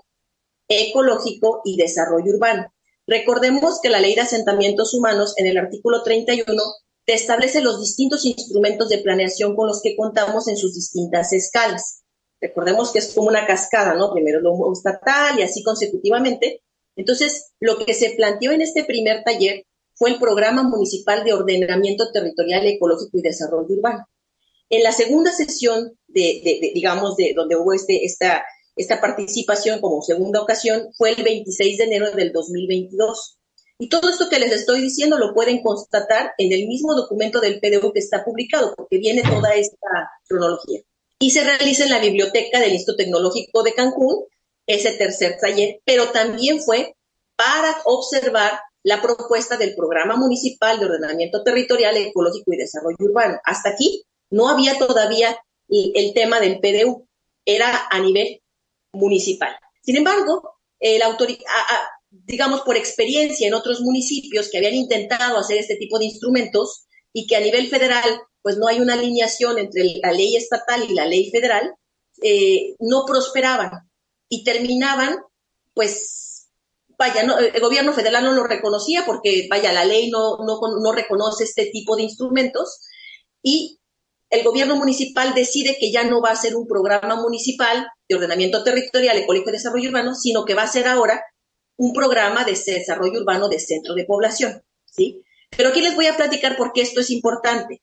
Ecológico y Desarrollo Urbano. Recordemos que la ley de asentamientos humanos en el artículo 31 te establece los distintos instrumentos de planeación con los que contamos en sus distintas escalas. Recordemos que es como una cascada, ¿no? Primero lo estatal y así consecutivamente. Entonces, lo que se planteó en este primer taller fue el Programa Municipal de Ordenamiento Territorial, Ecológico y Desarrollo Urbano. En la segunda sesión, de, digamos, de donde hubo este, esta, esta participación como segunda ocasión, fue el 26 de enero del 2022. Y todo esto que les estoy diciendo lo pueden constatar en el mismo documento del PDU que está publicado, porque viene toda esta cronología. Y se realiza en la biblioteca del Instituto Tecnológico de Cancún, ese tercer taller, pero también fue para observar la propuesta del Programa Municipal de Ordenamiento Territorial, Ecológico y Desarrollo Urbano. Hasta aquí no había todavía el, tema del PDU, era a nivel municipal. Sin embargo, el digamos por experiencia en otros municipios que habían intentado hacer este tipo de instrumentos y que a nivel federal pues no hay una alineación entre la ley estatal y la ley federal, eh, no prosperaban y terminaban pues vaya, el gobierno federal no lo reconocía porque, vaya, la ley no, no, no reconoce este tipo de instrumentos y el gobierno municipal decide que ya no va a ser un programa municipal de ordenamiento territorial, ecológico y desarrollo urbano, sino que va a ser ahora un programa de desarrollo urbano de centro de población, ¿sí? Pero aquí les voy a platicar por qué esto es importante.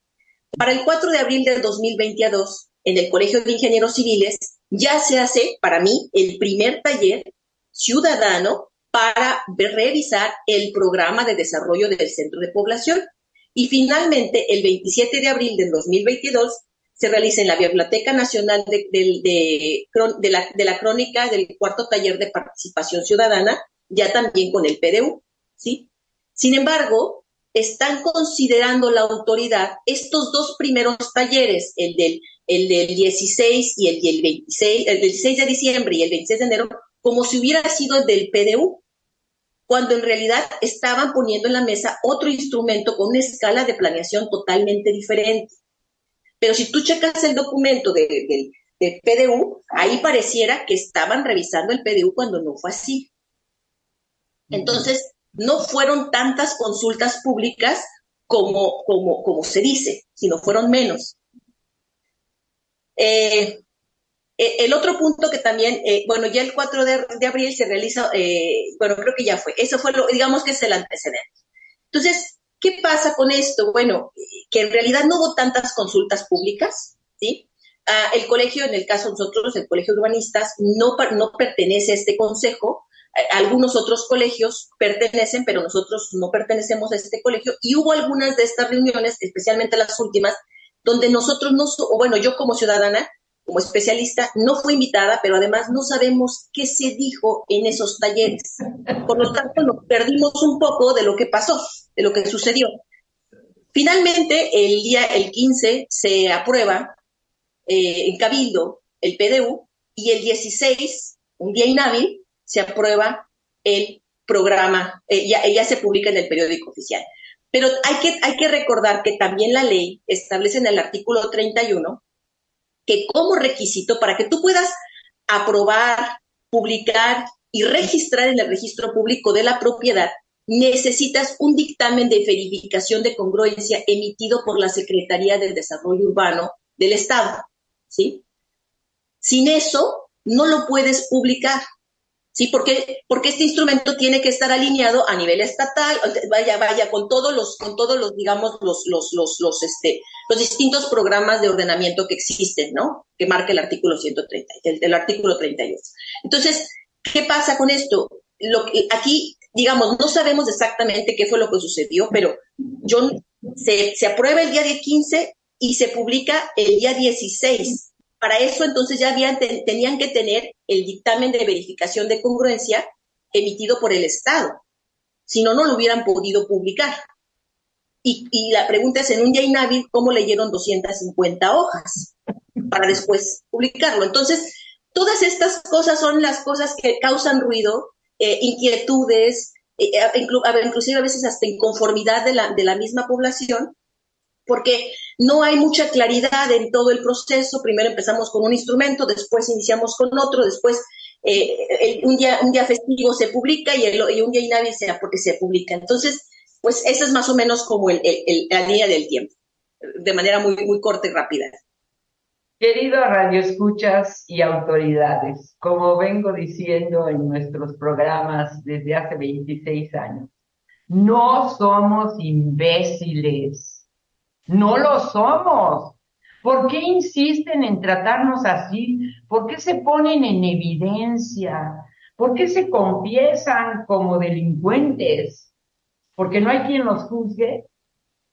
Para el 4 de abril del 2022, en el Colegio de Ingenieros Civiles, ya se hace, para mí, el primer taller ciudadano para revisar el programa de desarrollo del centro de población. Y finalmente, el 27 de abril del 2022, se realiza en la Biblioteca Nacional de, la, Crónica del cuarto taller de participación ciudadana, ya también con el PDU. ¿sí? Sin embargo, están considerando la autoridad estos dos primeros talleres, el del, el del 16 y el, del 26, el 16 de diciembre y el 26 de enero, como si hubiera sido el del PDU cuando en realidad estaban poniendo en la mesa otro instrumento con una escala de planeación totalmente diferente. Pero si tú checas el documento del PDU, ahí pareciera que estaban revisando el PDU cuando no fue así. Entonces, no fueron tantas consultas públicas como, como, como se dice, sino fueron menos. Eh, eh, el otro punto que también, eh, bueno, ya el 4 de, abril se realiza, eh, bueno, creo que ya fue, eso fue lo, digamos que es el antecedente. Entonces, ¿qué pasa con esto? Bueno, que en realidad no hubo tantas consultas públicas, ¿sí? Ah, el colegio, en el caso de nosotros, el colegio de urbanistas, no, no pertenece a este consejo, algunos otros colegios pertenecen, pero nosotros no pertenecemos a este colegio, y hubo algunas de estas reuniones, especialmente las últimas, donde nosotros no, o bueno, yo como ciudadana, como especialista, no fue invitada, pero además no sabemos qué se dijo en esos talleres. Por lo tanto, nos perdimos un poco de lo que pasó, de lo que sucedió. Finalmente, el día, el 15, se aprueba eh, en Cabildo el PDU y el 16, un día inhábil, se aprueba el programa, eh, ya, ya se publica en el periódico oficial. Pero hay que, hay que recordar que también la ley establece en el artículo 31 que como requisito para que tú puedas aprobar, publicar y registrar en el registro público de la propiedad, necesitas un dictamen de verificación de congruencia emitido por la Secretaría de Desarrollo Urbano del Estado, ¿sí? Sin eso, no lo puedes publicar. ¿Sí? Porque, porque este instrumento tiene que estar alineado a nivel estatal, vaya, vaya, con todos los, con todos los, digamos, los, los, los, los, este, los distintos programas de ordenamiento que existen, ¿no? Que marca el artículo 130, el, artículo 32. Entonces, ¿qué pasa con esto? Lo, aquí, digamos, no sabemos exactamente qué fue lo que sucedió, pero yo, se, se aprueba el día 15 y se publica el día 16 para eso entonces ya habían, tenían que tener el dictamen de verificación de congruencia emitido por el Estado. Si no, no lo hubieran podido publicar. Y, la pregunta es, en un día inhábil, ¿cómo leyeron 250 hojas para después publicarlo? Entonces, todas estas cosas son las cosas que causan ruido, eh, inquietudes, eh, inclusive a veces hasta inconformidad de la, de la misma población, porque no hay mucha claridad en todo el proceso. Primero empezamos con un instrumento, después iniciamos con otro, después eh, un, día, un día festivo se publica y, un día inhábil porque se publica. Entonces, pues esa es más o menos como el, la línea del tiempo, de manera muy, muy corta y rápida. Querido Radio Escuchas y autoridades, como vengo diciendo en nuestros programas desde hace 26 años, no somos imbéciles, no lo somos. ¿Por qué insisten en tratarnos así? ¿Por qué se ponen en evidencia? ¿Por qué se confiesan como delincuentes? Porque no hay quien los juzgue.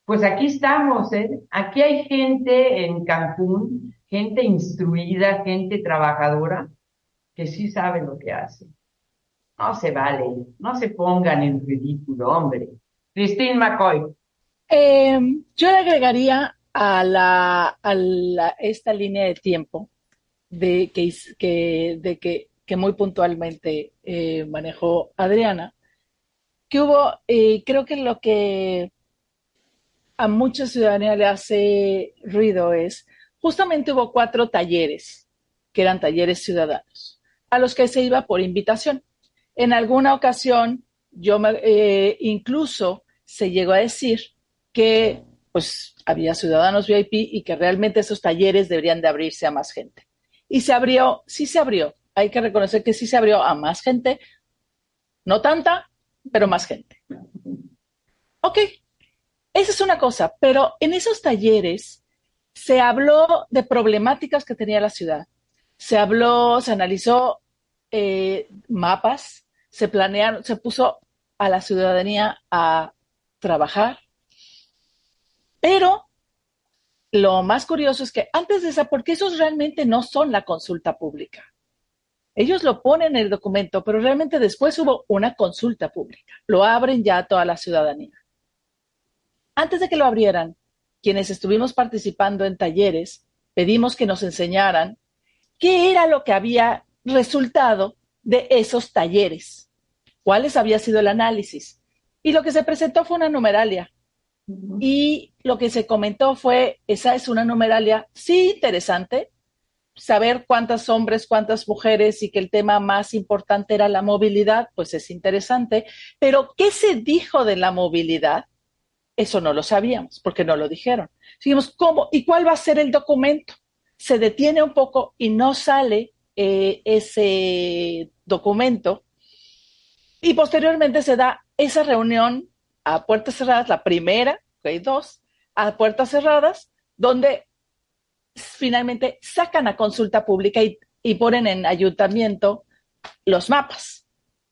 Pues aquí estamos, ¿eh? Aquí hay gente en Cancún, gente instruida, gente trabajadora, que sí sabe lo que hace. No se vale, no se pongan en ridículo, hombre. Christine McCoy. Eh, yo le agregaría a, la, a esta línea de tiempo de que, de que, muy puntualmente eh, manejó Adriana, que hubo, eh, creo que lo que a mucha ciudadanía le hace ruido es, justamente hubo cuatro talleres, que eran talleres ciudadanos, a los que se iba por invitación. En alguna ocasión, yo eh, incluso se llegó a decir que pues había ciudadanos VIP y que realmente esos talleres deberían de abrirse a más gente. Y se abrió, sí se abrió, hay que reconocer que sí se abrió a más gente, no tanta, pero más gente. Ok, esa es una cosa, pero en esos talleres se habló de problemáticas que tenía la ciudad. Se habló, se analizó eh, mapas, se planearon, se puso a la ciudadanía a trabajar, pero lo más curioso es que antes de esa, porque esos realmente no son la consulta pública. Ellos lo ponen en el documento, pero realmente después hubo una consulta pública. Lo abren ya a toda la ciudadanía. Antes de que lo abrieran, quienes estuvimos participando en talleres, pedimos que nos enseñaran qué era lo que había resultado de esos talleres, cuáles había sido el análisis. Y lo que se presentó fue una numeralia y lo que se comentó fue, esa es una numeralia, sí interesante, saber cuántos hombres, cuántas mujeres y que el tema más importante era la movilidad, pues es interesante, pero ¿qué se dijo de la movilidad? Eso no lo sabíamos, porque no lo dijeron. Seguimos, ¿cómo? ¿Y cuál va a ser el documento? Se detiene un poco y no sale eh, ese documento. Y posteriormente se da esa reunión a puertas cerradas, la primera, hay dos, a puertas cerradas, donde finalmente sacan a consulta pública y, y ponen en ayuntamiento los mapas.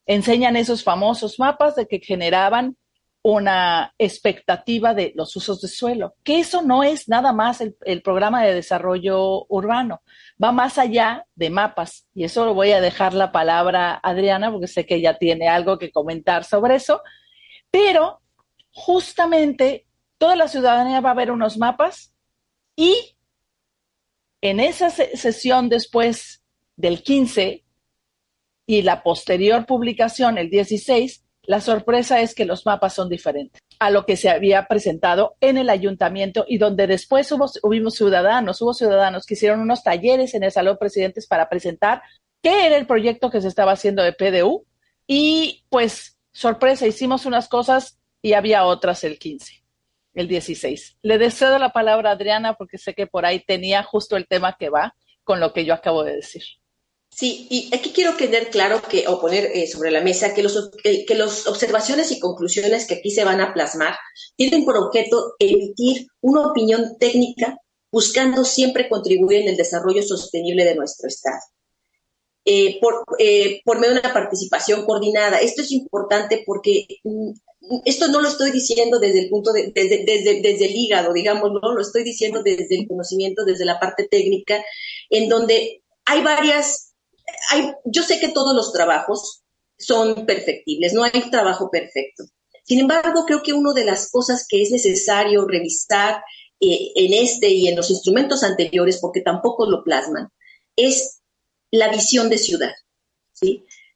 Enseñan esos famosos mapas de que generaban una expectativa de los usos de suelo, que eso no es nada más el, el, programa de desarrollo urbano, va más allá de mapas. Y eso lo voy a dejar la palabra a Adriana, porque sé que ella tiene algo que comentar sobre eso, pero justamente toda la ciudadanía va a ver unos mapas y en esa sesión después del 15 y la posterior publicación, el 16, la sorpresa es que los mapas son diferentes a lo que se había presentado en el ayuntamiento y donde después hubo, hubimos ciudadanos, hubo ciudadanos que hicieron unos talleres en el Salón Presidentes para presentar qué era el proyecto que se estaba haciendo de PDU y pues sorpresa, hicimos unas cosas y había otras el 15, el 16. Le deseo la palabra a Adriana porque sé que por ahí tenía justo el tema que va con lo que yo acabo de decir. Sí, y aquí quiero tener claro que, o poner eh, sobre la mesa que los, que, las observaciones y conclusiones que aquí se van a plasmar tienen por objeto emitir una opinión técnica buscando siempre contribuir en el desarrollo sostenible de nuestro Estado. Eh, por, eh, por medio de una participación coordinada. Esto es importante porque mm, esto no lo estoy diciendo desde el punto de, desde, desde, desde el hígado, digamos, no lo estoy diciendo desde el conocimiento, desde la parte técnica, en donde hay varias, hay, yo sé que todos los trabajos son perfectibles, no hay trabajo perfecto. Sin embargo, creo que una de las cosas que es necesario revisar eh, en este y en los instrumentos anteriores, porque tampoco lo plasman, es la visión de ciudad.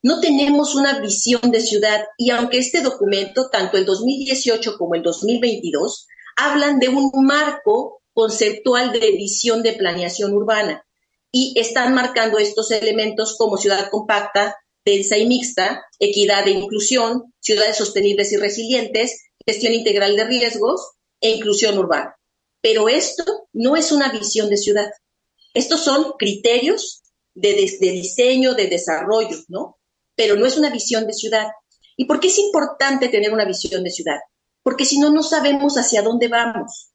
No tenemos una visión de ciudad y aunque este documento, tanto el 2018 como el 2022, hablan de un marco conceptual de visión de planeación urbana, y están marcando estos elementos como ciudad compacta, densa y mixta, equidad e inclusión, ciudades sostenibles y resilientes, gestión integral de riesgos e inclusión urbana. Pero esto no es una visión de ciudad. Estos son criterios de, diseño, de desarrollo, ¿no? Pero no es una visión de ciudad. ¿Y por qué es importante tener una visión de ciudad? Porque si no, no sabemos hacia dónde vamos.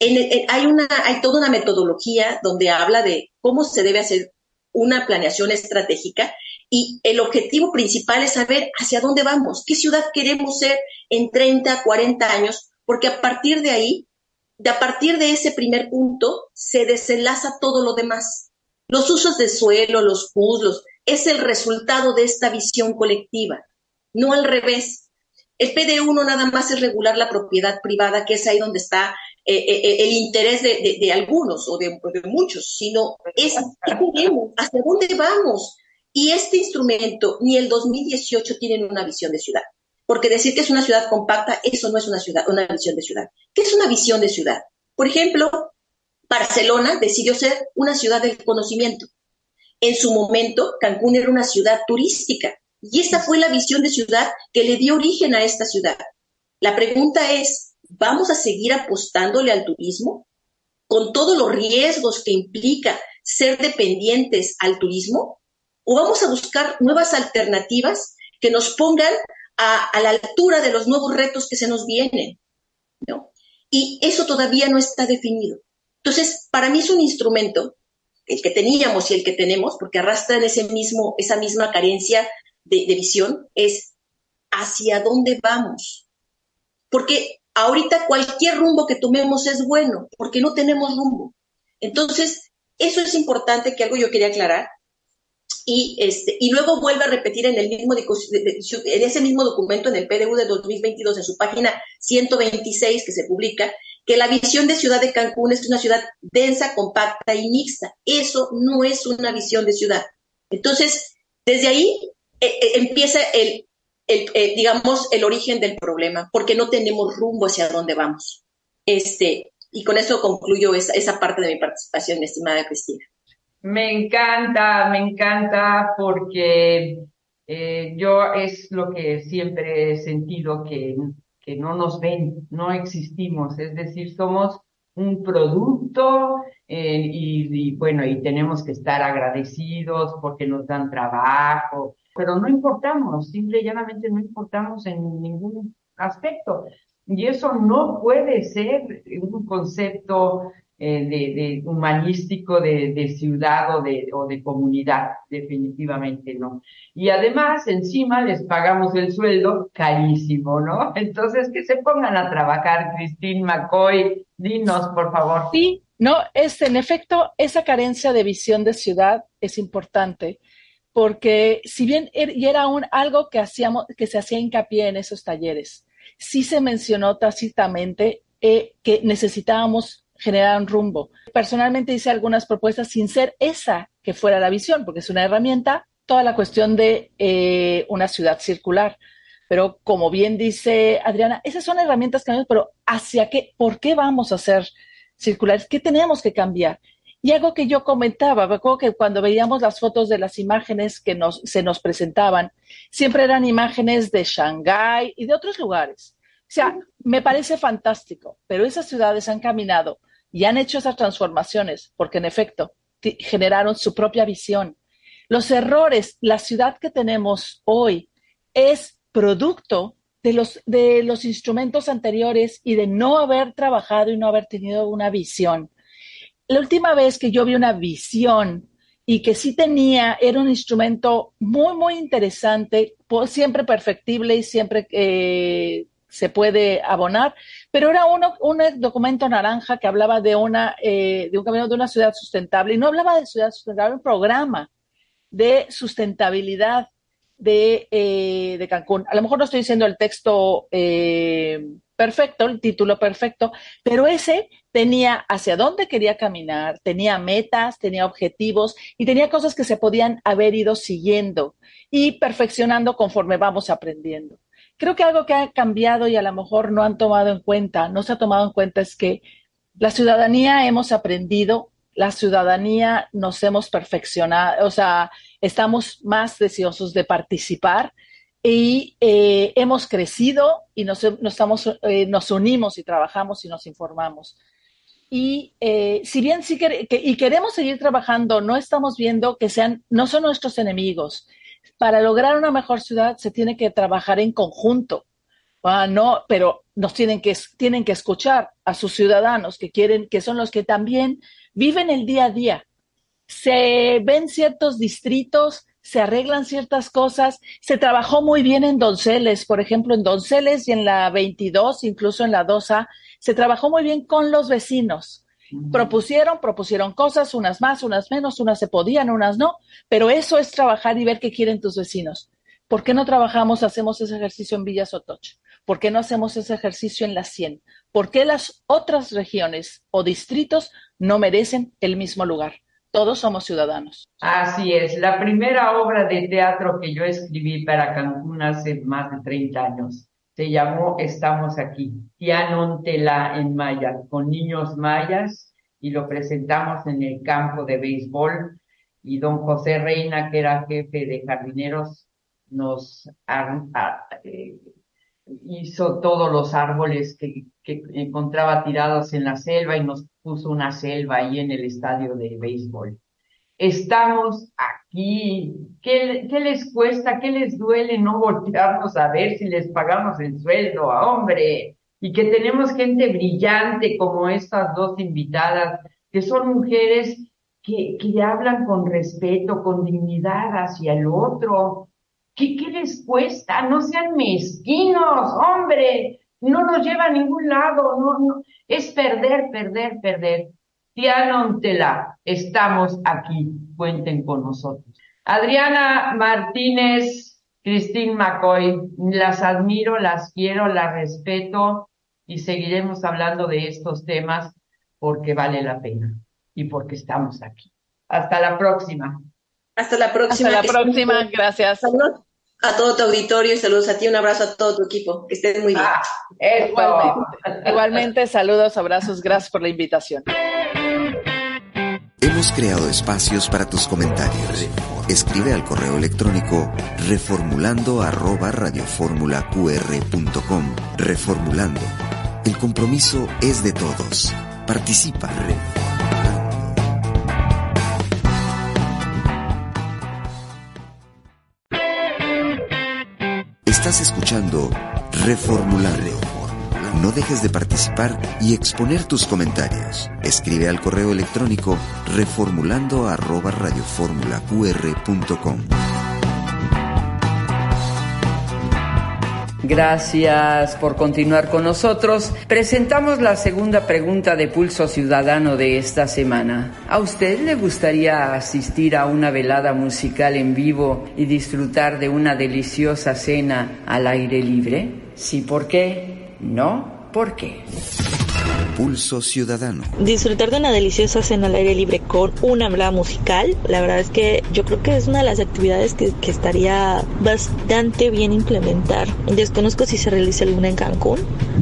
hay, una, hay toda una metodología donde habla de cómo se debe hacer una planeación estratégica y el objetivo principal es saber hacia dónde vamos, qué ciudad queremos ser en 30, 40 años, porque a partir de ahí, de a partir de ese primer punto, se desenlaza todo lo demás. Los usos de suelo, los CUS, es el resultado de esta visión colectiva, no al revés. El PDU no nada más es regular la propiedad privada, que es ahí donde está eh, eh, eh, el interés de, algunos o de, muchos, sino es qué hacia dónde vamos, y este instrumento ni el 2018 tienen una visión de ciudad. Porque decir que es una ciudad compacta, eso no es una ciudad, una visión de ciudad. ¿Qué es una visión de ciudad? Por ejemplo, Barcelona decidió ser una ciudad del conocimiento. En su momento, Cancún era una ciudad turística y esa fue la visión de ciudad que le dio origen a esta ciudad. La pregunta es, ¿vamos a seguir apostándole al turismo? Con todos los riesgos que implica ser dependientes al turismo? o vamos a buscar nuevas alternativas que nos pongan a, la altura de los nuevos retos que se nos vienen. ¿no? Y eso todavía no está definido. Entonces, para mí es un instrumento, el que teníamos y el que tenemos, porque arrastran ese mismo, esa misma carencia de, de visión, es hacia dónde vamos. Porque ahorita cualquier rumbo que tomemos es bueno, porque no tenemos rumbo. Entonces, eso es importante, que algo yo quería aclarar, y, este, y luego vuelve a repetir en, el mismo, en ese mismo documento, en el PDU de 2022, en su página 126 que se publica, que la visión de ciudad de Cancún es una ciudad densa, compacta y mixta. Eso no es una visión de ciudad. Entonces, desde ahí eh, eh, empieza el, eh, digamos, el origen del problema, porque no tenemos rumbo hacia dónde vamos. Este, y con eso concluyo esa, parte de mi participación, estimada Cristina. Me encanta, me encanta porque yo es lo que siempre he sentido que, que no nos ven, no existimos, es decir, somos un producto eh, y, bueno, y tenemos que estar agradecidos porque nos dan trabajo, pero no importamos, simple y llanamente no importamos en ningún aspecto. Y eso no puede ser un concepto eh, de, humanístico de, de, ciudad o de, o de comunidad, definitivamente no. Y además, encima les pagamos el sueldo carísimo, ¿no? [LAUGHS] Entonces, que se pongan a trabajar, Christine McCoy, dinos, por favor. Sí, no, es en efecto, esa carencia de visión de ciudad es importante porque si bien er, era un, algo que hacíamos, que se hacía hincapié en esos talleres, sí se mencionó tácitamente eh, que necesitábamos generar un rumbo. Personalmente hice algunas propuestas sin ser esa que fuera la visión, porque es una herramienta, toda la cuestión de eh, una ciudad circular. Pero como bien dice Adriana, esas son herramientas que pero ¿hacia qué? ¿Por qué vamos a ser circulares? ¿Qué tenemos que cambiar? Y algo que yo comentaba, recuerdo que cuando veíamos las fotos de las imágenes que nos, se nos presentaban, siempre eran imágenes de Shanghái y de otros lugares. O sea, me parece fantástico, pero esas ciudades han caminado y han hecho esas transformaciones porque en efecto generaron su propia visión. Los errores, la ciudad que tenemos hoy es producto de los, de los instrumentos anteriores y de no haber trabajado y no haber tenido una visión. La última vez que yo vi una visión y que sí tenía, era un instrumento muy, muy interesante, siempre perfectible y siempre eh, se puede abonar, pero era uno, un documento naranja que hablaba de, una, eh, de un camino de una ciudad sustentable y no hablaba de ciudad sustentable, un programa de sustentabilidad de, eh, de Cancún. A lo mejor no estoy diciendo el texto eh, perfecto, el título perfecto, pero ese tenía hacia dónde quería caminar, tenía metas, tenía objetivos y tenía cosas que se podían haber ido siguiendo y perfeccionando conforme vamos aprendiendo. Creo que algo que ha cambiado y a lo mejor no han tomado en cuenta, no se ha tomado en cuenta es que la ciudadanía hemos aprendido la ciudadanía nos hemos perfeccionado, o sea, estamos más deseosos de participar y eh, hemos crecido y nos, estamos, eh, nos unimos y trabajamos y nos informamos. Y eh, si bien sí y queremos seguir trabajando, no estamos viendo que sean, no son nuestros enemigos. Para lograr una mejor ciudad se tiene que trabajar en conjunto. Ah, no, pero nos tienen que, tienen que escuchar a sus ciudadanos que quieren, que son los que también viven el día a día. Se ven ciertos distritos se arreglan ciertas cosas. Se trabajó muy bien en Donceles, por ejemplo, en Donceles y en la 22, incluso en la 2A, se trabajó muy bien con los vecinos. Propusieron, propusieron cosas, unas más, unas menos, unas se podían, unas no, pero eso es trabajar y ver qué quieren tus vecinos. ¿Por qué no trabajamos, hacemos ese ejercicio en Villa Sotoch? ¿Por qué no hacemos ese ejercicio en la 100? ¿Por qué las otras regiones o distritos no merecen el mismo lugar? todos somos ciudadanos. Así es, la primera obra de teatro que yo escribí para Cancún hace más de 30 años se llamó Estamos aquí, Tianontela en Maya, con niños mayas y lo presentamos en el campo de béisbol y don José Reina, que era jefe de jardineros, nos eh, hizo todos los árboles que, que encontraba tirados en la selva y nos puso una selva ahí en el estadio de béisbol. Estamos aquí. ¿Qué, ¿Qué, les cuesta? ¿Qué les duele no voltearnos a ver si les pagamos el sueldo? a ¡Hombre! Y que tenemos gente brillante como estas dos invitadas, que son mujeres que, que hablan con respeto, con dignidad hacia el otro. ¿Qué, ¿Qué les cuesta? No sean mezquinos, hombre no nos lleva a ningún lado, no, no, es perder, perder, perder. Tianontela, estamos aquí, cuenten con nosotros. Adriana Martínez, Cristín McCoy, las admiro, las quiero, las respeto y seguiremos hablando de estos temas porque vale la pena y porque estamos aquí. Hasta la próxima. Hasta la próxima. Hasta la próxima, gracias a todo tu auditorio y saludos a ti, un abrazo a todo tu equipo, que estén muy bien. Ah, igualmente, saludos, abrazos, gracias por la invitación. Hemos creado espacios para tus comentarios. Escribe al correo electrónico reformulando arroba radioformulaqr.com. Reformulando. El compromiso es de todos. Participa. Estás escuchando Reformulando. No dejes de participar y exponer tus comentarios. Escribe al correo electrónico reformulando radioformulaqr.com. Gracias por continuar con nosotros. Presentamos la segunda pregunta de Pulso Ciudadano de esta semana. ¿A usted le gustaría asistir a una velada musical en vivo y disfrutar de una deliciosa cena al aire libre? Sí, ¿por qué? No, ¿por qué? Pulso Ciudadano. Disfrutar de una deliciosa cena al aire libre con una velada musical, la verdad es que yo creo que es una de las actividades que, estaría bastante bien implementar. Desconozco si se realiza alguna en Cancún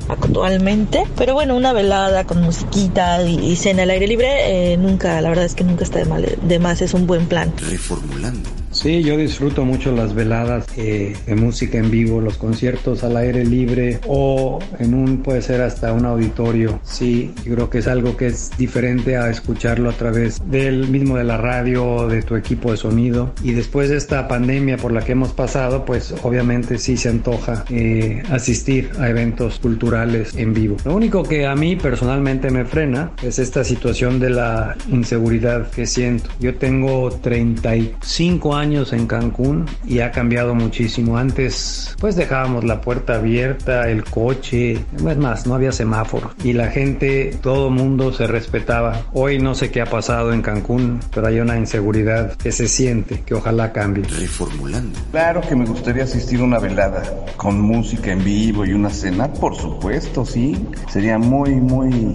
actualmente, pero bueno, una velada con musiquita y, cena al aire libre, eh, nunca, la verdad es que nunca está de, mal, de más, es un buen plan. Reformulando Sí, yo disfruto mucho las veladas eh, de música en vivo, los conciertos al aire libre o en un, puede ser hasta un auditorio. Sí, yo creo que es algo que es diferente a escucharlo a través del mismo de la radio, de tu equipo de sonido. Y después de esta pandemia por la que hemos pasado, pues obviamente sí se antoja eh, asistir a eventos culturales en vivo. Lo único que a mí personalmente me frena es esta situación de la inseguridad que siento. Yo tengo 35 años años en Cancún y ha cambiado muchísimo. Antes pues dejábamos la puerta abierta, el coche, es más, no había semáforo y la gente, todo mundo se respetaba. Hoy no sé qué ha pasado en Cancún, pero hay una inseguridad que se siente, que ojalá cambie. Reformulando. Claro que me gustaría asistir a una velada con música en vivo y una cena, por supuesto, sí. Sería muy, muy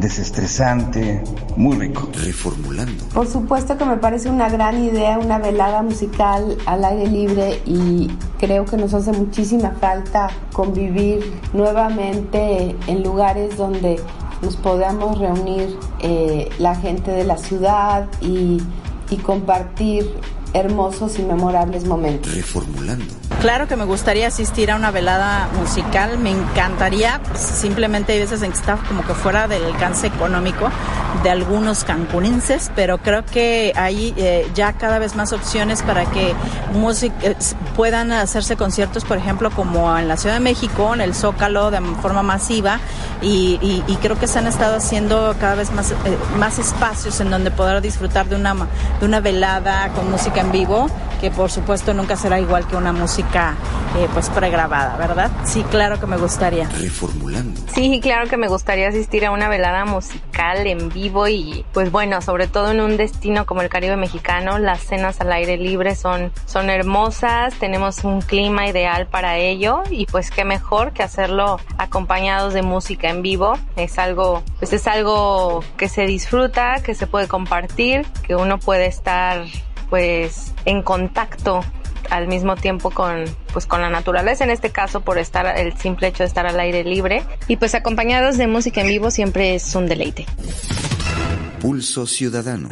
desestresante, muy rico. Reformulando. Por supuesto que me parece una gran idea una velada musical al aire libre y creo que nos hace muchísima falta convivir nuevamente en lugares donde nos podamos reunir eh, la gente de la ciudad y, y compartir hermosos y memorables momentos. Reformulando. Claro que me gustaría asistir a una velada musical, me encantaría, simplemente hay veces en que está como que fuera del alcance económico de algunos cancunenses, pero creo que hay eh, ya cada vez más opciones para que música, eh, puedan hacerse conciertos, por ejemplo, como en la Ciudad de México, en el Zócalo, de forma masiva, y, y, creo que se han estado haciendo cada vez más, eh, más espacios en donde poder disfrutar de una, de una velada con música en vivo, que por supuesto nunca será igual que una música eh, pues pregrabada, ¿verdad? Sí, claro que me gustaría. Reformulando. Sí, claro que me gustaría asistir a una velada musical en vivo y pues bueno, sobre todo en un destino como el Caribe mexicano, las cenas al aire libre son, son hermosas, tenemos un clima ideal para ello y pues qué mejor que hacerlo acompañados de música en vivo. Es algo, pues es algo que se disfruta, que se puede compartir, que uno puede estar pues en contacto al mismo tiempo con pues con la naturaleza en este caso por estar el simple hecho de estar al aire libre y pues acompañados de música en vivo siempre es un deleite. Pulso Ciudadano.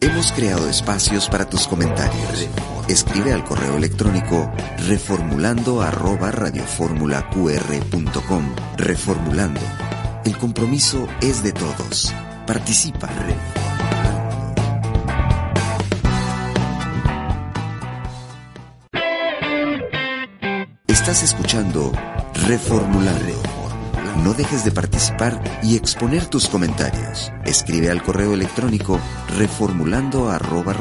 Hemos creado espacios para tus comentarios. Escribe al correo electrónico reformulando arroba radioformulaqr.com. Reformulando. El compromiso es de todos. Participa. Estás escuchando Reformulando. No dejes de participar y exponer tus comentarios. Escribe al correo electrónico reformulando arroba.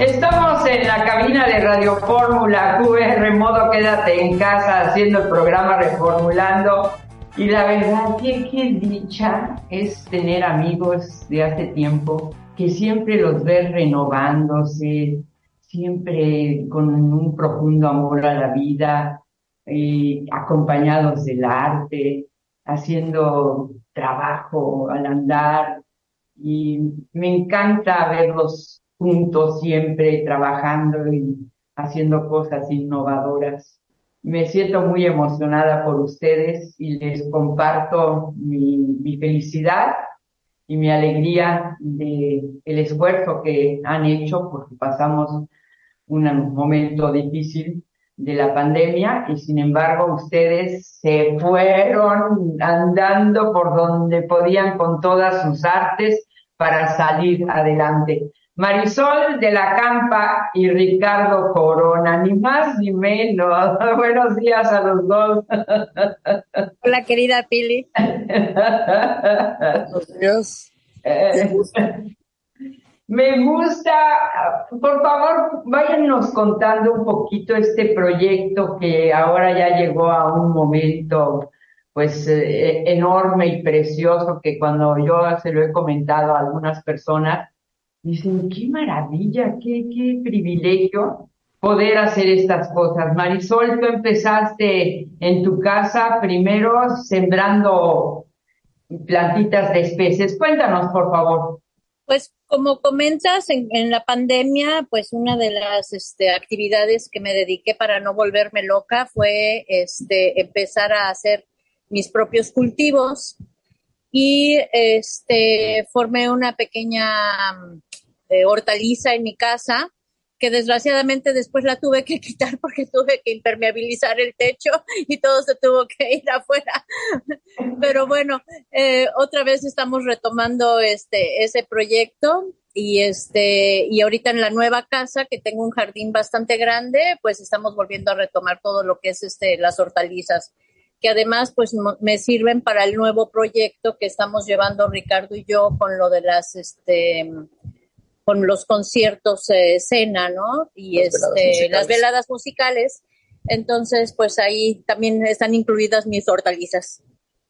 Estamos en la cabina de Radio Fórmula QR, modo quédate en casa haciendo el programa Reformulando. Y la verdad, que qué dicha es tener amigos de hace tiempo que siempre los ves renovándose, siempre con un profundo amor a la vida, eh, acompañados del arte, haciendo trabajo al andar. Y me encanta verlos juntos siempre trabajando y haciendo cosas innovadoras. Me siento muy emocionada por ustedes y les comparto mi, mi felicidad y mi alegría de el esfuerzo que han hecho porque pasamos un momento difícil de la pandemia y sin embargo ustedes se fueron andando por donde podían con todas sus artes para salir adelante. Marisol de la Campa y Ricardo Corona, ni más ni menos. [LAUGHS] Buenos días a los dos. Hola, querida Pili. [LAUGHS] Buenos días. Me gusta, por favor, váyanos contando un poquito este proyecto que ahora ya llegó a un momento pues eh, enorme y precioso que cuando yo se lo he comentado a algunas personas, Dicen, qué maravilla, qué, qué privilegio poder hacer estas cosas. Marisol, tú empezaste en tu casa primero sembrando plantitas de especies. Cuéntanos, por favor. Pues como comentas, en, la pandemia, pues una de las este, actividades que me dediqué para no volverme loca fue este, empezar a hacer mis propios cultivos y este, formé una pequeña eh, hortaliza en mi casa, que desgraciadamente después la tuve que [LAUGHS] quitar porque tuve que impermeabilizar el techo y todo se tuvo que [LAUGHS] ir afuera. Pero bueno, eh, otra vez estamos retomando este ese proyecto y este y ahorita en la nueva casa que tengo un jardín bastante grande, pues estamos volviendo a retomar todo lo que es este las hortalizas que además pues me sirven para el nuevo proyecto que estamos llevando Ricardo y yo con lo de las este con los conciertos eh, cena, ¿no? Y las, este, veladas las veladas musicales. Entonces, pues ahí también están incluidas mis hortalizas.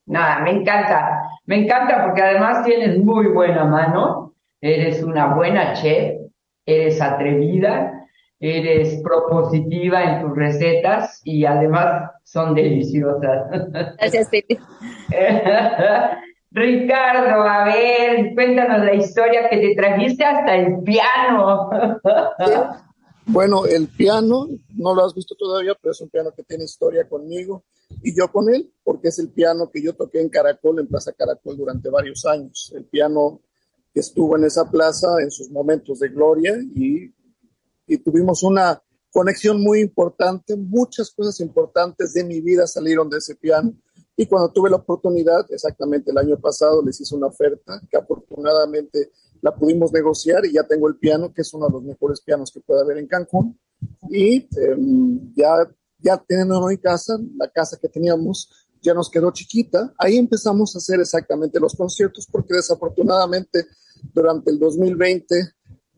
Nada, me encanta, me encanta porque además tienes muy buena mano, eres una buena chef, eres atrevida, eres propositiva en tus recetas y además son deliciosas. Gracias, Pepe. [LAUGHS] Ricardo, a ver, cuéntanos la historia que te trajiste hasta el piano. [LAUGHS] Bueno, el piano, no lo has visto todavía, pero es un piano que tiene historia conmigo y yo con él, porque es el piano que yo toqué en Caracol, en Plaza Caracol, durante varios años. El piano que estuvo en esa plaza en sus momentos de gloria y, y tuvimos una conexión muy importante, muchas cosas importantes de mi vida salieron de ese piano. Y cuando tuve la oportunidad, exactamente el año pasado, les hice una oferta que afortunadamente la pudimos negociar y ya tengo el piano, que es uno de los mejores pianos que puede haber en Cancún. Y em, ya, ya teniendo en casa, la casa que teníamos ya nos quedó chiquita. Ahí empezamos a hacer exactamente los conciertos porque desafortunadamente durante el 2020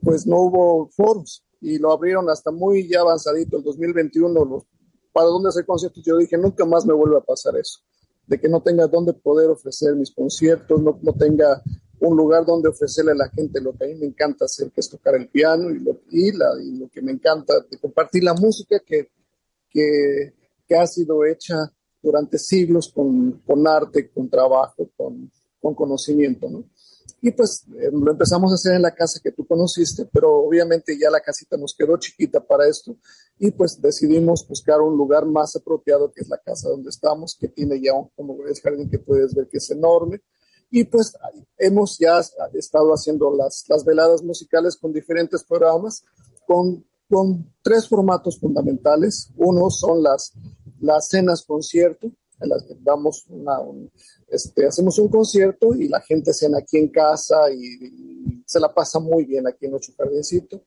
pues no hubo foros y lo abrieron hasta muy ya avanzadito el 2021 para dónde hacer conciertos. Yo dije, nunca más me vuelve a pasar eso, de que no tenga dónde poder ofrecer mis conciertos, no, no tenga un lugar donde ofrecerle a la gente lo que a mí me encanta hacer, que es tocar el piano y lo, la, y lo que me encanta de compartir la música que, que, que ha sido hecha durante siglos con, con arte, con trabajo, con, con conocimiento, ¿no? Y pues eh, lo empezamos a hacer en la casa que tú conociste, pero obviamente ya la casita nos quedó chiquita para esto y pues decidimos buscar un lugar más apropiado que es la casa donde estamos, que tiene ya un, como ves, jardín que puedes ver que es enorme, y pues hemos ya estado haciendo las, las veladas musicales con diferentes programas, con, con tres formatos fundamentales. Uno son las, las cenas concierto, las que damos una, este, hacemos un concierto y la gente cena aquí en casa y, se la pasa muy bien aquí en nuestro jardincito.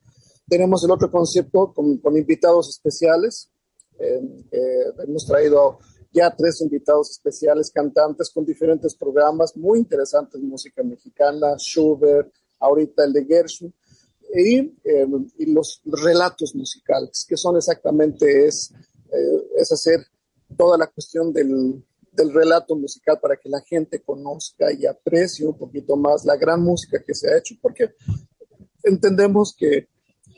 Tenemos el otro concierto con, con invitados especiales. Eh, eh, hemos traído ya tres invitados especiales, cantantes con diferentes programas muy interesantes, música mexicana, Schubert, ahorita el de Gershwin, y, eh, y los relatos musicales, que son exactamente, es, eh, es hacer toda la cuestión del, del relato musical para que la gente conozca y aprecie un poquito más la gran música que se ha hecho, porque entendemos que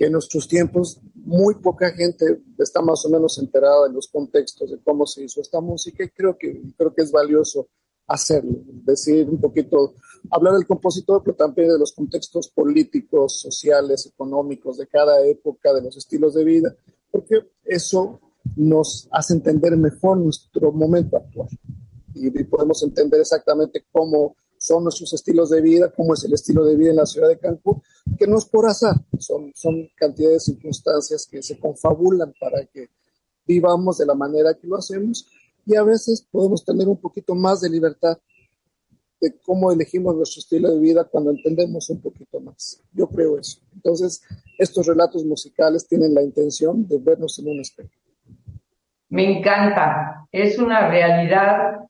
que en nuestros tiempos muy poca gente está más o menos enterada de los contextos de cómo se hizo esta música y creo que, creo que es valioso hacerlo, decir un poquito, hablar del compositor, pero también de los contextos políticos, sociales, económicos de cada época, de los estilos de vida, porque eso nos hace entender mejor nuestro momento actual y, podemos entender exactamente cómo son nuestros estilos de vida, cómo es el estilo de vida en la ciudad de Cancún, que no es por azar, son, son cantidades de circunstancias que se confabulan para que vivamos de la manera que lo hacemos y a veces podemos tener un poquito más de libertad de cómo elegimos nuestro estilo de vida cuando entendemos un poquito más. Yo creo eso. Entonces, estos relatos musicales tienen la intención de vernos en un espejo. Me encanta. Es una realidad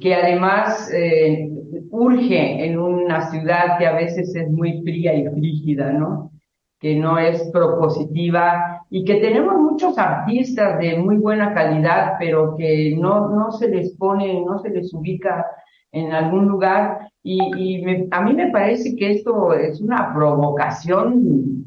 que además eh, urge en una ciudad que a veces es muy fría y frígida, ¿no? Que no es propositiva y que tenemos muchos artistas de muy buena calidad, pero que no, no se les pone, no se les ubica en algún lugar. Y, a mí me parece que esto es una provocación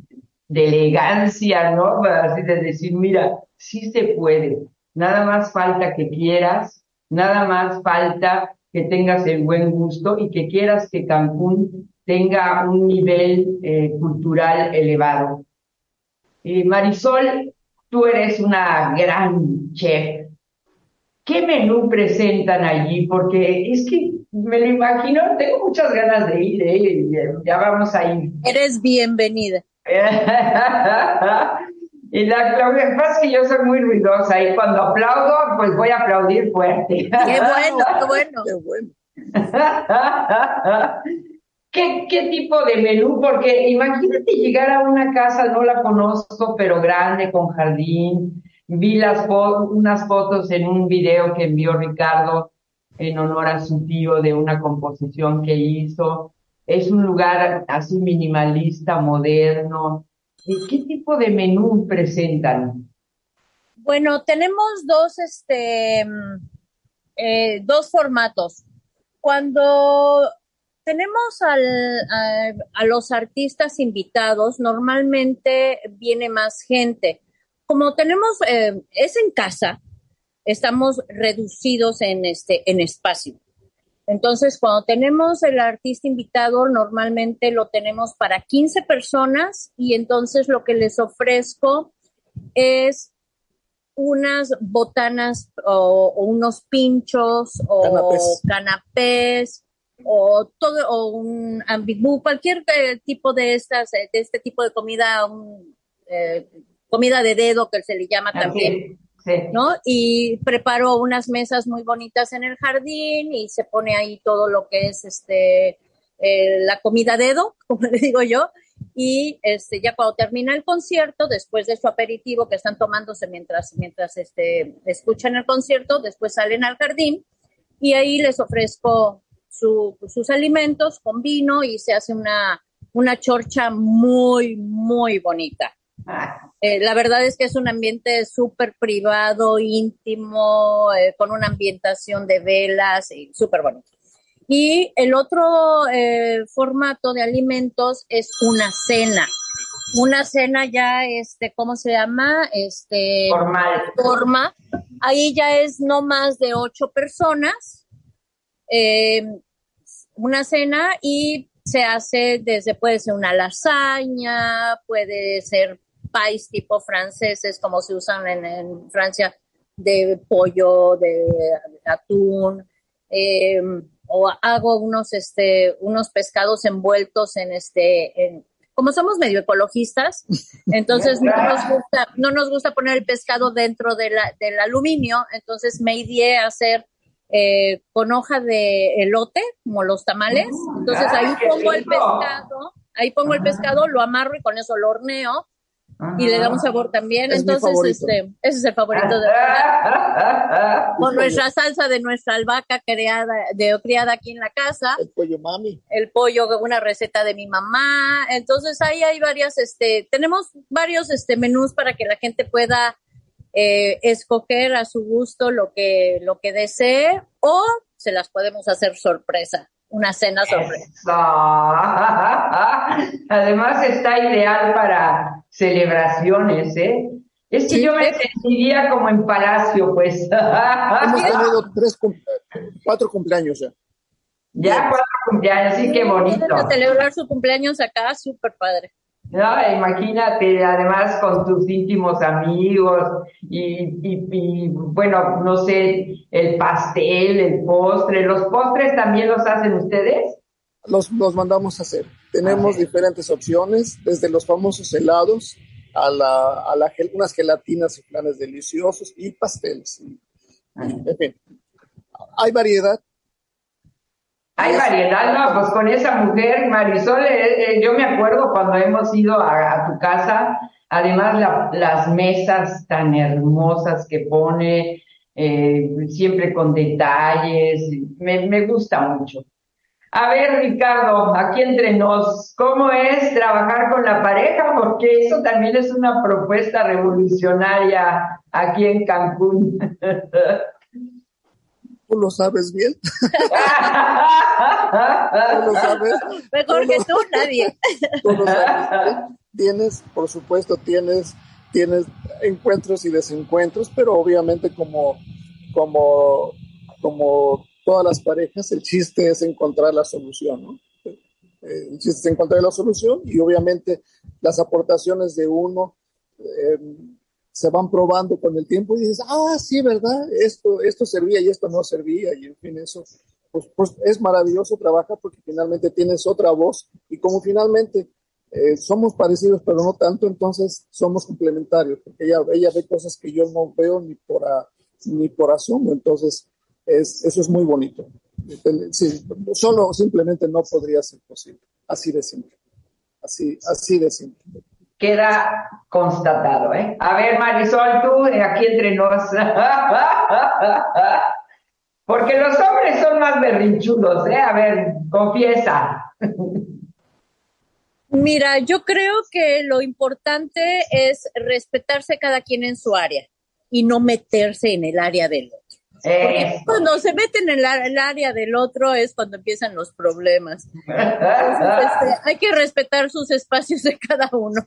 de elegancia, ¿no? Así de decir, mira, sí se puede, nada más falta que quieras Nada más falta que tengas el buen gusto y que quieras que Cancún tenga un nivel eh, cultural elevado. Marisol, tú eres una gran chef. ¿Qué menú presentan allí? Porque es que me lo imagino, tengo muchas ganas de ir, ¿eh? ya vamos a ir. Eres bienvenida. [LAUGHS] Y la, que pasa es que yo soy muy ruidosa y cuando aplaudo, pues voy a aplaudir fuerte. Qué [LAUGHS] bueno, qué bueno. Qué bueno. [LAUGHS] ¿Qué, ¿Qué tipo de menú? Porque imagínate llegar a una casa, no la conozco, pero grande, con jardín. Vi las unas fotos en un video que envió Ricardo en honor a su tío de una composición que hizo. Es un lugar así minimalista, moderno ¿Qué tipo de menú presentan? Bueno, tenemos dos, este, mm, eh, dos formatos. Cuando tenemos a, los artistas invitados, normalmente viene más gente. Como tenemos, eh, es en casa, estamos reducidos en este, en espacio. Entonces, cuando tenemos el artista invitado, normalmente lo tenemos para 15 personas y entonces lo que les ofrezco es unas botanas o, unos pinchos o canapés, o todo o un ambigú, cualquier eh, tipo de estas de este tipo de comida, un, eh, comida de dedo que se le llama también. Y preparo unas mesas muy bonitas en el jardín y se pone ahí todo lo que es este eh, la comida dedo, [LAUGHS] como le digo yo, y este ya cuando termina el concierto, después de su aperitivo que están tomándose mientras mientras este escuchan el concierto, después salen al jardín y ahí les ofrezco sus alimentos con vino y se hace una una chorcha muy muy bonita. Eh, la verdad es que es un ambiente súper privado, íntimo, eh, con una ambientación de velas y súper bonito. Y el otro eh, formato de alimentos es una cena. Una cena ya, este, ¿cómo se llama? Este, Formal. Forma. Ahí ya es no más de ocho personas. una cena y se hace desde, puede ser una lasaña, puede ser pais tipo franceses como se usan en, Francia de pollo, de, atún, eh, o hago unos, este, unos pescados envueltos en este, como somos medio ecologistas, [LAUGHS] entonces no nos gusta, no nos gusta poner el pescado dentro de la, del aluminio, entonces me ideé a hacer eh, con hoja de elote, como los tamales, mm, entonces ahí pongo el pescado, ahí pongo el pescado, lo amarro y con eso lo horneo y le da un sabor también. Entonces, este, ese es el favorito de [LAUGHS] Con nuestra salsa de nuestra albahaca creada, de, criada aquí en la casa. El pollo mami. El pollo, una receta de mi mamá. Entonces, ahí hay varias, este, tenemos varios, este, menús para que la gente pueda eh, escoger a su gusto lo que, lo que desee o se las podemos hacer sorpresa una cena sorpresa. [LAUGHS] Además está ideal para celebraciones, ¿eh? Es que yo me sentiría como en palacio, pues. Hemos [LAUGHS] tenido tres, cuatro cumpleaños ya. Ya cuatro cumpleaños, sí, qué bonito. celebrar su cumpleaños acá, súper padre. No, imagínate, además con tus íntimos amigos y, y, bueno, no sé, el pastel, el postre, ¿los postres también los hacen ustedes? Los, los mandamos a hacer. Tenemos diferentes opciones, desde los famosos helados a, la, a la, unas gelatinas y planes deliciosos y pasteles. en fin, hay variedad, hay variedad, no, pues con esa mujer, Marisol, eh, eh, yo me acuerdo cuando hemos ido a, tu casa, además las mesas tan hermosas que pone, eh, siempre con detalles, me, me gusta mucho. A ver, Ricardo, aquí entre nos, ¿cómo es trabajar con la pareja? Porque eso también es una propuesta revolucionaria aquí en Cancún. [LAUGHS] Tú lo sabes bien. [LAUGHS] ¿Tú lo sabes? Mejor que tú, nadie. [LAUGHS] Tú lo sabes Tienes, por supuesto, tienes, tienes encuentros y desencuentros, pero obviamente como, como, como todas las parejas, el chiste es encontrar la solución, ¿no? El chiste es encontrar la solución y obviamente las aportaciones de uno eh, se van probando con el tiempo y dices, ah, sí, ¿verdad? Esto, esto servía y esto no servía. Y en fin, eso pues, pues es maravilloso trabajar porque finalmente tienes otra voz y como finalmente eh, somos parecidos pero no tanto, entonces somos complementarios porque ella, ella ve cosas que yo no veo ni por, ni por asomo, entonces es, eso es muy bonito. Sí, solo simplemente no podría ser posible, así de simple, así, así de simple queda constatado, ¿eh? A ver, Marisol, tú, aquí entre nos. [LAUGHS] Porque los hombres son más berrinchudos, ¿eh? A ver, confiesa. [LAUGHS] Mira, yo creo que lo importante es respetarse cada quien en su área y no meterse en el área del otro. Cuando se meten en el área del otro es cuando empiezan los problemas. Este, [LAUGHS] hay que respetar sus espacios de cada uno.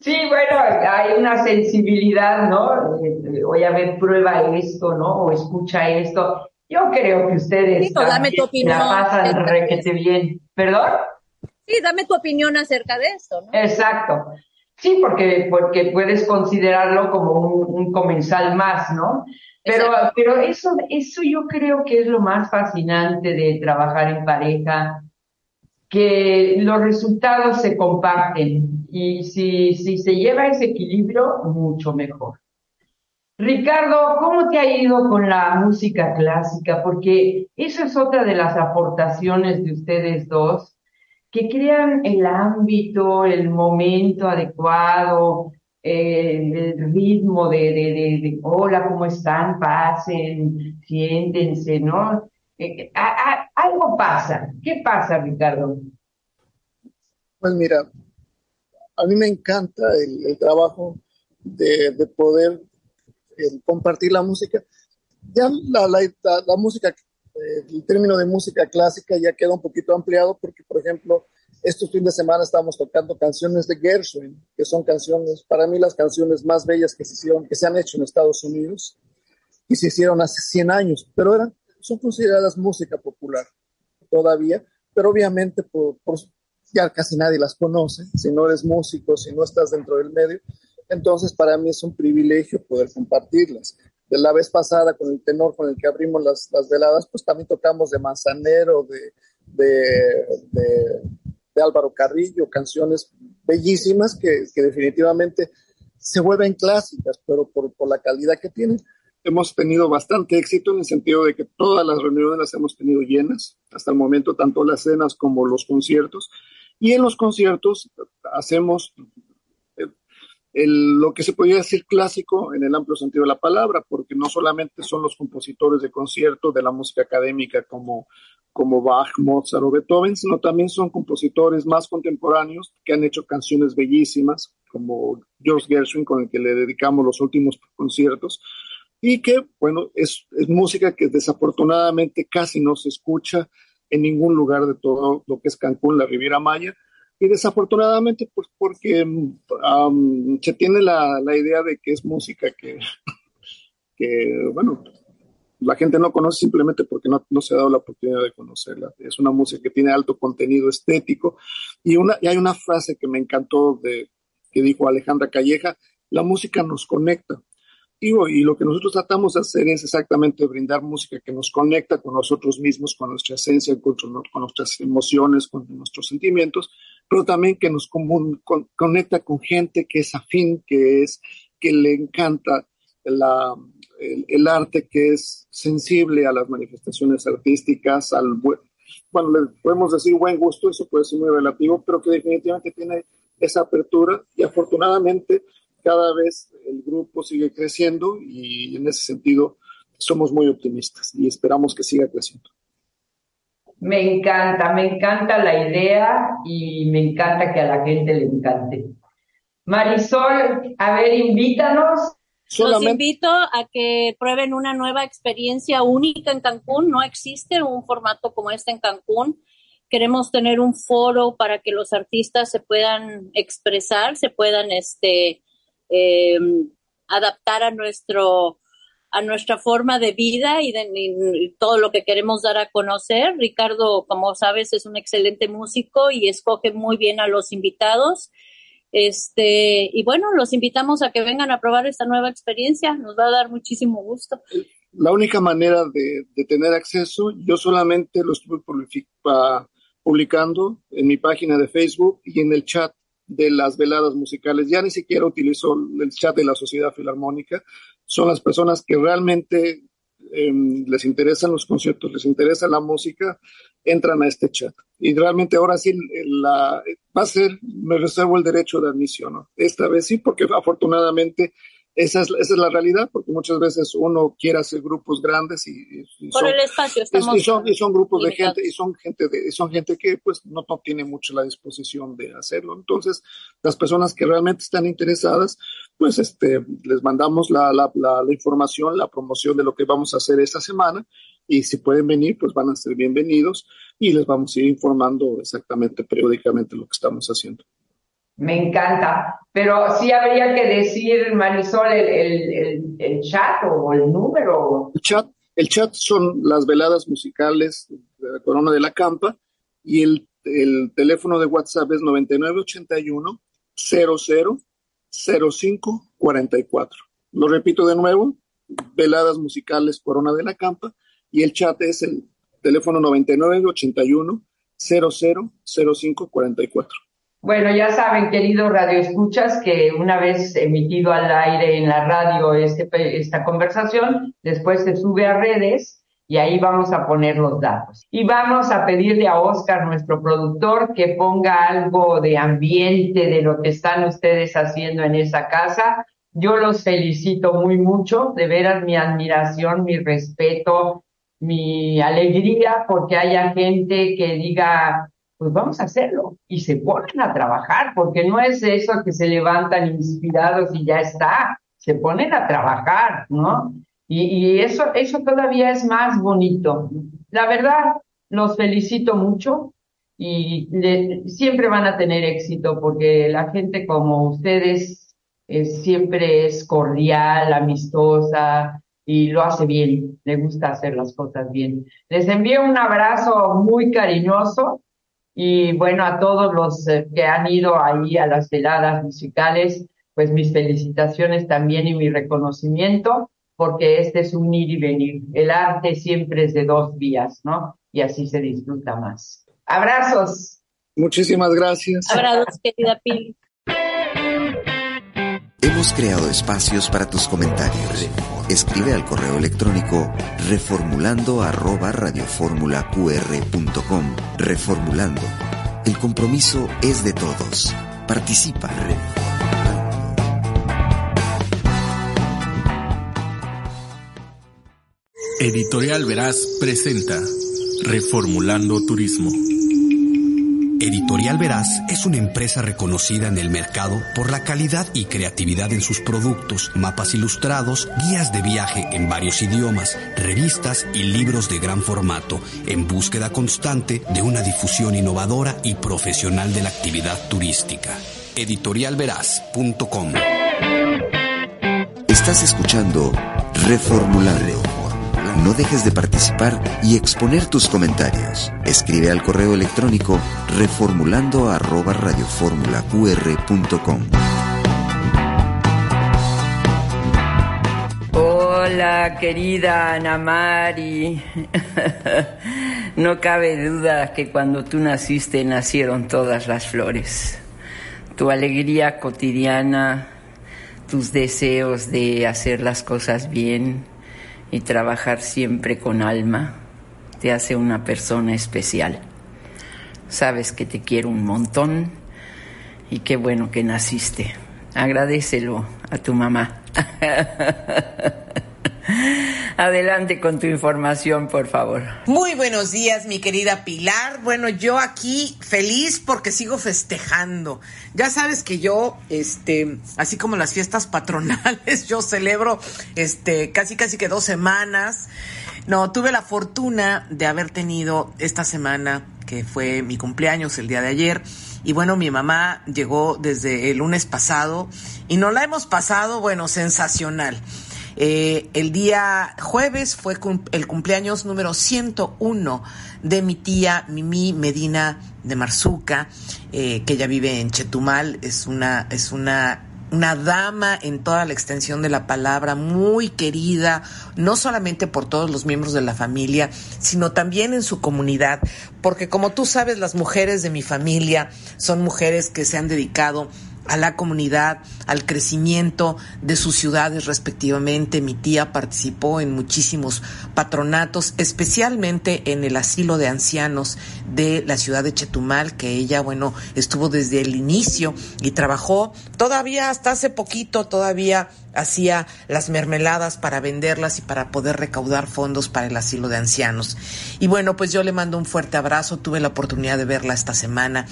Sí, bueno, hay una sensibilidad, ¿no? Voy a ver, prueba esto, ¿no? O escucha esto. Yo creo que ustedes sí, dame tu opinión, la pasan requete bien. ¿Perdón? Sí, dame tu opinión acerca de esto, ¿no? Exacto. Sí, porque, porque puedes considerarlo como un, comensal más, ¿no? Pero, pero eso, eso yo creo que es lo más fascinante de trabajar en pareja, que los resultados se comparten y si, si se lleva ese equilibrio, mucho mejor. Ricardo, ¿cómo te ha ido con la música clásica? Porque eso es otra de las aportaciones de ustedes dos que crean el ámbito, el momento adecuado, el ritmo de, de, hola, ¿cómo están? Pasen, siéntense, ¿no? Eh, algo pasa. ¿Qué pasa, Ricardo? Pues mira, a mí me encanta el, trabajo de, poder compartir la música. Ya la, la, la música el término de música clásica ya queda un poquito ampliado porque, por ejemplo, estos fines de semana estamos tocando canciones de Gershwin, que son canciones, para mí las canciones más bellas que se hicieron, que se han hecho en Estados Unidos y se hicieron hace 100 años, pero eran, son consideradas música popular todavía, pero obviamente por, ya casi nadie las conoce, si no eres músico, si no estás dentro del medio, entonces para mí es un privilegio poder compartirlas. De la vez pasada con el tenor con el que abrimos las, las veladas, pues también tocamos de Manzanero, de, de, de, Álvaro Carrillo, canciones bellísimas que, definitivamente se vuelven clásicas, pero por, por la calidad que tienen. Hemos tenido bastante éxito en el sentido de que todas las reuniones las hemos tenido llenas, hasta el momento, tanto las cenas como los conciertos. Y en los conciertos hacemos lo que se podría decir clásico en el amplio sentido de la palabra, porque no solamente son los compositores de concierto de la música académica como, como Bach, Mozart o Beethoven, sino también son compositores más contemporáneos que han hecho canciones bellísimas, como George Gershwin, con el que le dedicamos los últimos conciertos, y que, bueno, es, es música que desafortunadamente casi no se escucha en ningún lugar de todo lo que es Cancún, la Riviera Maya, y desafortunadamente, pues porque se tiene la, la, idea de que es música que, [LAUGHS] que, bueno, la gente no conoce simplemente porque no, no, se ha dado la oportunidad de conocerla. Es una música que tiene alto contenido estético. Y, una, y hay una frase que me encantó de, que dijo Alejandra Calleja, la música nos conecta. Y, lo que nosotros tratamos de hacer es exactamente brindar música que nos conecta con nosotros mismos, con nuestra esencia, con, nuestras emociones, con nuestros sentimientos, pero también que nos conecta con gente que es afín, que es que le encanta la, el, arte, que es sensible a las manifestaciones artísticas, al bueno, le podemos decir buen gusto, eso puede ser muy relativo, pero que definitivamente tiene esa apertura y afortunadamente cada vez el grupo sigue creciendo y en ese sentido somos muy optimistas y esperamos que siga creciendo. Me encanta, me encanta la idea y me encanta que a la gente le encante. Marisol, a ver, invítanos. Los invito a que prueben una nueva experiencia única en Cancún. No existe un formato como este en Cancún. Queremos tener un foro para que los artistas se puedan expresar, se puedan este, eh, adaptar a nuestro a nuestra forma de vida y, de, todo lo que queremos dar a conocer. Ricardo, como sabes, es un excelente músico y escoge muy bien a los invitados. Este, y bueno, los invitamos a que vengan a probar esta nueva experiencia. Nos va a dar muchísimo gusto. La única manera de, de tener acceso, yo solamente lo estuve publicando en mi página de Facebook y en el chat de las veladas musicales. Ya ni siquiera utilizo el chat de la Sociedad Filarmónica. Son las personas que realmente em, les interesan los conciertos, les interesa la música, entran a este chat. Y realmente ahora sí la, va a ser, me reservo el derecho de admisión. Esta vez sí, porque afortunadamente esa es, esa es la realidad, porque muchas veces uno quiere hacer grupos grandes y, son, el espacio y, son, y son grupos de gente y son gente de, son gente que pues no, no, tiene mucho la disposición de hacerlo. Entonces, las personas que realmente están interesadas, pues este, les mandamos la, la, la, la información, la promoción de lo que vamos a hacer esta semana y si pueden venir, pues van a ser bienvenidos y les vamos a ir informando exactamente periódicamente lo que estamos haciendo. Me encanta. Pero sí habría que decir, Marisol, el, el, el, chat o el número. El chat, El chat son las veladas musicales de la Corona de la Campa y el, el teléfono de WhatsApp es 9981 00 05 44. Lo repito de nuevo, veladas musicales Corona de la Campa y el chat es el teléfono 9981 00 05 44. Bueno, ya saben, queridos radioescuchas, que una vez emitido al aire en la radio este, esta conversación, después se sube a redes y ahí vamos a poner los datos. Y vamos a pedirle a Oscar, nuestro productor, que ponga algo de ambiente de lo que están ustedes haciendo en esa casa. Yo los felicito muy mucho, de veras mi admiración, mi respeto, mi alegría porque haya gente que diga, pues vamos a hacerlo. Y se ponen a trabajar, porque no es eso que se levantan inspirados y ya está, se ponen a trabajar, ¿no? Y, eso, eso todavía es más bonito. La verdad, los felicito mucho y siempre van a tener éxito porque la gente como ustedes siempre es cordial, amistosa y lo hace bien, le gusta hacer las cosas bien. Les envío un abrazo muy cariñoso y bueno, a todos los eh, que han ido ahí a las veladas musicales, pues mis felicitaciones también y mi reconocimiento, porque este es un ir y venir. El arte siempre es de dos vías, ¿no? Y así se disfruta más. Abrazos. Muchísimas gracias. Abrazos, querida Pili. Hemos creado espacios para tus comentarios. Escribe al correo electrónico reformulando arroba. Reformulando. El compromiso es de todos. Participa. Editorial Veraz presenta Reformulando Turismo. Editorial Veraz es una empresa reconocida en el mercado por la calidad y creatividad en sus productos, mapas ilustrados, guías de viaje en varios idiomas, revistas y libros de gran formato, en búsqueda constante de una difusión innovadora y profesional de la actividad turística. Editorialveraz.com Estás escuchando Reformulando no dejes de participar y exponer tus comentarios. Escribe al correo electrónico reformulando arroba radioformulaqr.com. Hola, querida Ana Mari. [LAUGHS] no cabe duda que cuando tú naciste nacieron todas las flores. Tu alegría cotidiana, tus deseos de hacer las cosas bien, y trabajar siempre con alma te hace una persona especial. Sabes que te quiero un montón y qué bueno que naciste. Agradecelo a tu mamá. [LAUGHS] Adelante con tu información, por favor. Muy buenos días, mi querida Pilar. Bueno, yo aquí feliz porque sigo festejando. Ya sabes que yo, este, así como las fiestas [LAUGHS] patronales, yo celebro, este, casi casi que dos semanas. No, tuve la fortuna de haber tenido esta semana, que fue mi cumpleaños el día de ayer. Y bueno, mi mamá llegó desde el lunes pasado y nos la hemos pasado, bueno, sensacional. Eh, el día jueves fue el cumpleaños número 101 de mi tía Mimi Medina de Marzuca, eh, que ella vive en Chetumal, es una, es una una dama en toda la extensión de la palabra, muy querida, no solamente por todos los miembros de la familia, sino también en su comunidad, porque como tú sabes, las mujeres de mi familia son mujeres que se han dedicado a la comunidad, al crecimiento de sus ciudades respectivamente. Mi tía participó en muchísimos patronatos, especialmente en el asilo de ancianos de la ciudad de Chetumal, que ella, bueno, estuvo desde el inicio y trabajó todavía hasta hace poquito, todavía hacía las mermeladas para venderlas y para poder recaudar fondos para el asilo de ancianos. Y bueno, pues yo le mando un fuerte abrazo, tuve la oportunidad de verla esta semana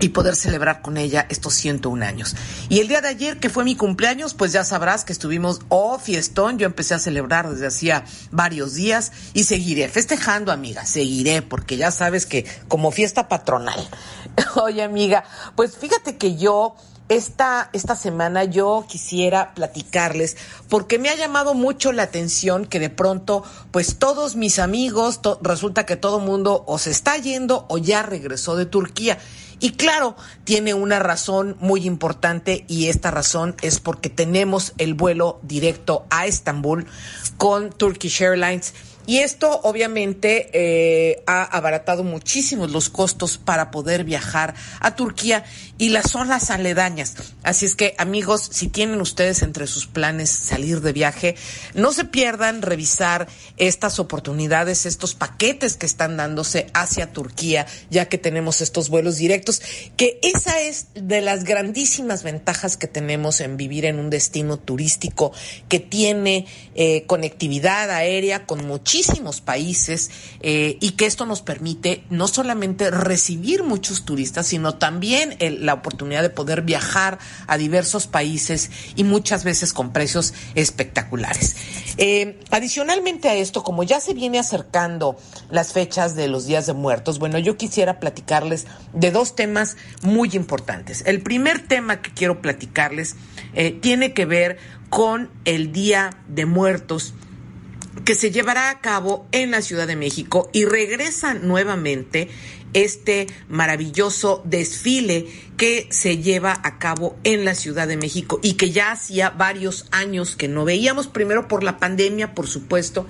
y poder celebrar con ella estos 101 años. Y el día de ayer, que fue mi cumpleaños, pues ya sabrás que estuvimos, oh, fiestón, yo empecé a celebrar desde hacía varios días y seguiré festejando, amiga, seguiré, porque ya sabes que como fiesta patronal. [LAUGHS] Oye, amiga, pues fíjate que yo esta, esta semana yo quisiera platicarles porque me ha llamado mucho la atención que de pronto, pues todos mis amigos, resulta que todo mundo o se está yendo o ya regresó de Turquía. Y claro, tiene una razón muy importante y esta razón es porque tenemos el vuelo directo a Estambul con Turkish Airlines. Y esto obviamente eh, ha abaratado muchísimo los costos para poder viajar a Turquía y las zonas aledañas. Así es que amigos, si tienen ustedes entre sus planes salir de viaje, no se pierdan revisar estas oportunidades, estos paquetes que están dándose hacia Turquía, ya que tenemos estos vuelos directos, que esa es de las grandísimas ventajas que tenemos en vivir en un destino turístico que tiene eh, conectividad aérea con muchísimos países eh, y que esto nos permite no solamente recibir muchos turistas, sino también la oportunidad de poder viajar a diversos países y muchas veces con precios espectaculares. Eh, adicionalmente a esto, como ya se viene acercando las fechas de los días de muertos, bueno, yo quisiera platicarles de dos temas muy importantes. El primer tema que quiero platicarles eh, tiene que ver con el Día de Muertos que se llevará a cabo en la Ciudad de México y regresa nuevamente este maravilloso desfile que se lleva a cabo en la Ciudad de México y que ya hacía varios años que no veíamos, primero por la pandemia, por supuesto,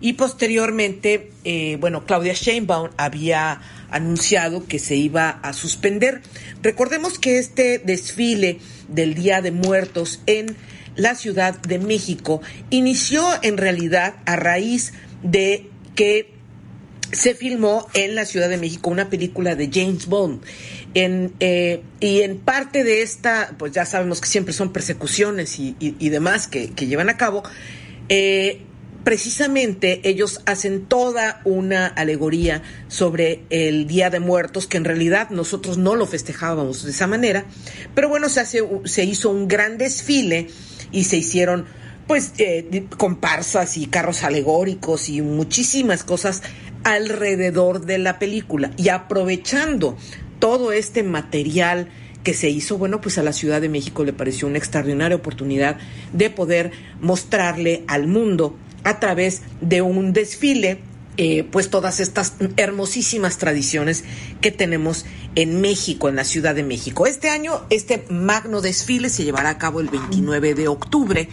y posteriormente, eh, bueno, Claudia Sheinbaum había anunciado que se iba a suspender. Recordemos que este desfile del Día de Muertos en la Ciudad de México inició en realidad a raíz de que se filmó en la Ciudad de México una película de James Bond. Eh, y en parte de esta, pues ya sabemos que siempre son persecuciones y, demás que, llevan a cabo, eh, precisamente ellos hacen toda una alegoría sobre el Día de Muertos, que en realidad nosotros no lo festejábamos de esa manera, pero bueno, se, hace, se hizo un gran desfile y se hicieron pues eh, comparsas y carros alegóricos y muchísimas cosas alrededor de la película y aprovechando todo este material que se hizo, bueno, pues a la Ciudad de México le pareció una extraordinaria oportunidad de poder mostrarle al mundo a través de un desfile eh, pues todas estas hermosísimas tradiciones que tenemos en México, en la Ciudad de México. Este año, este magno desfile se llevará a cabo el 29 de octubre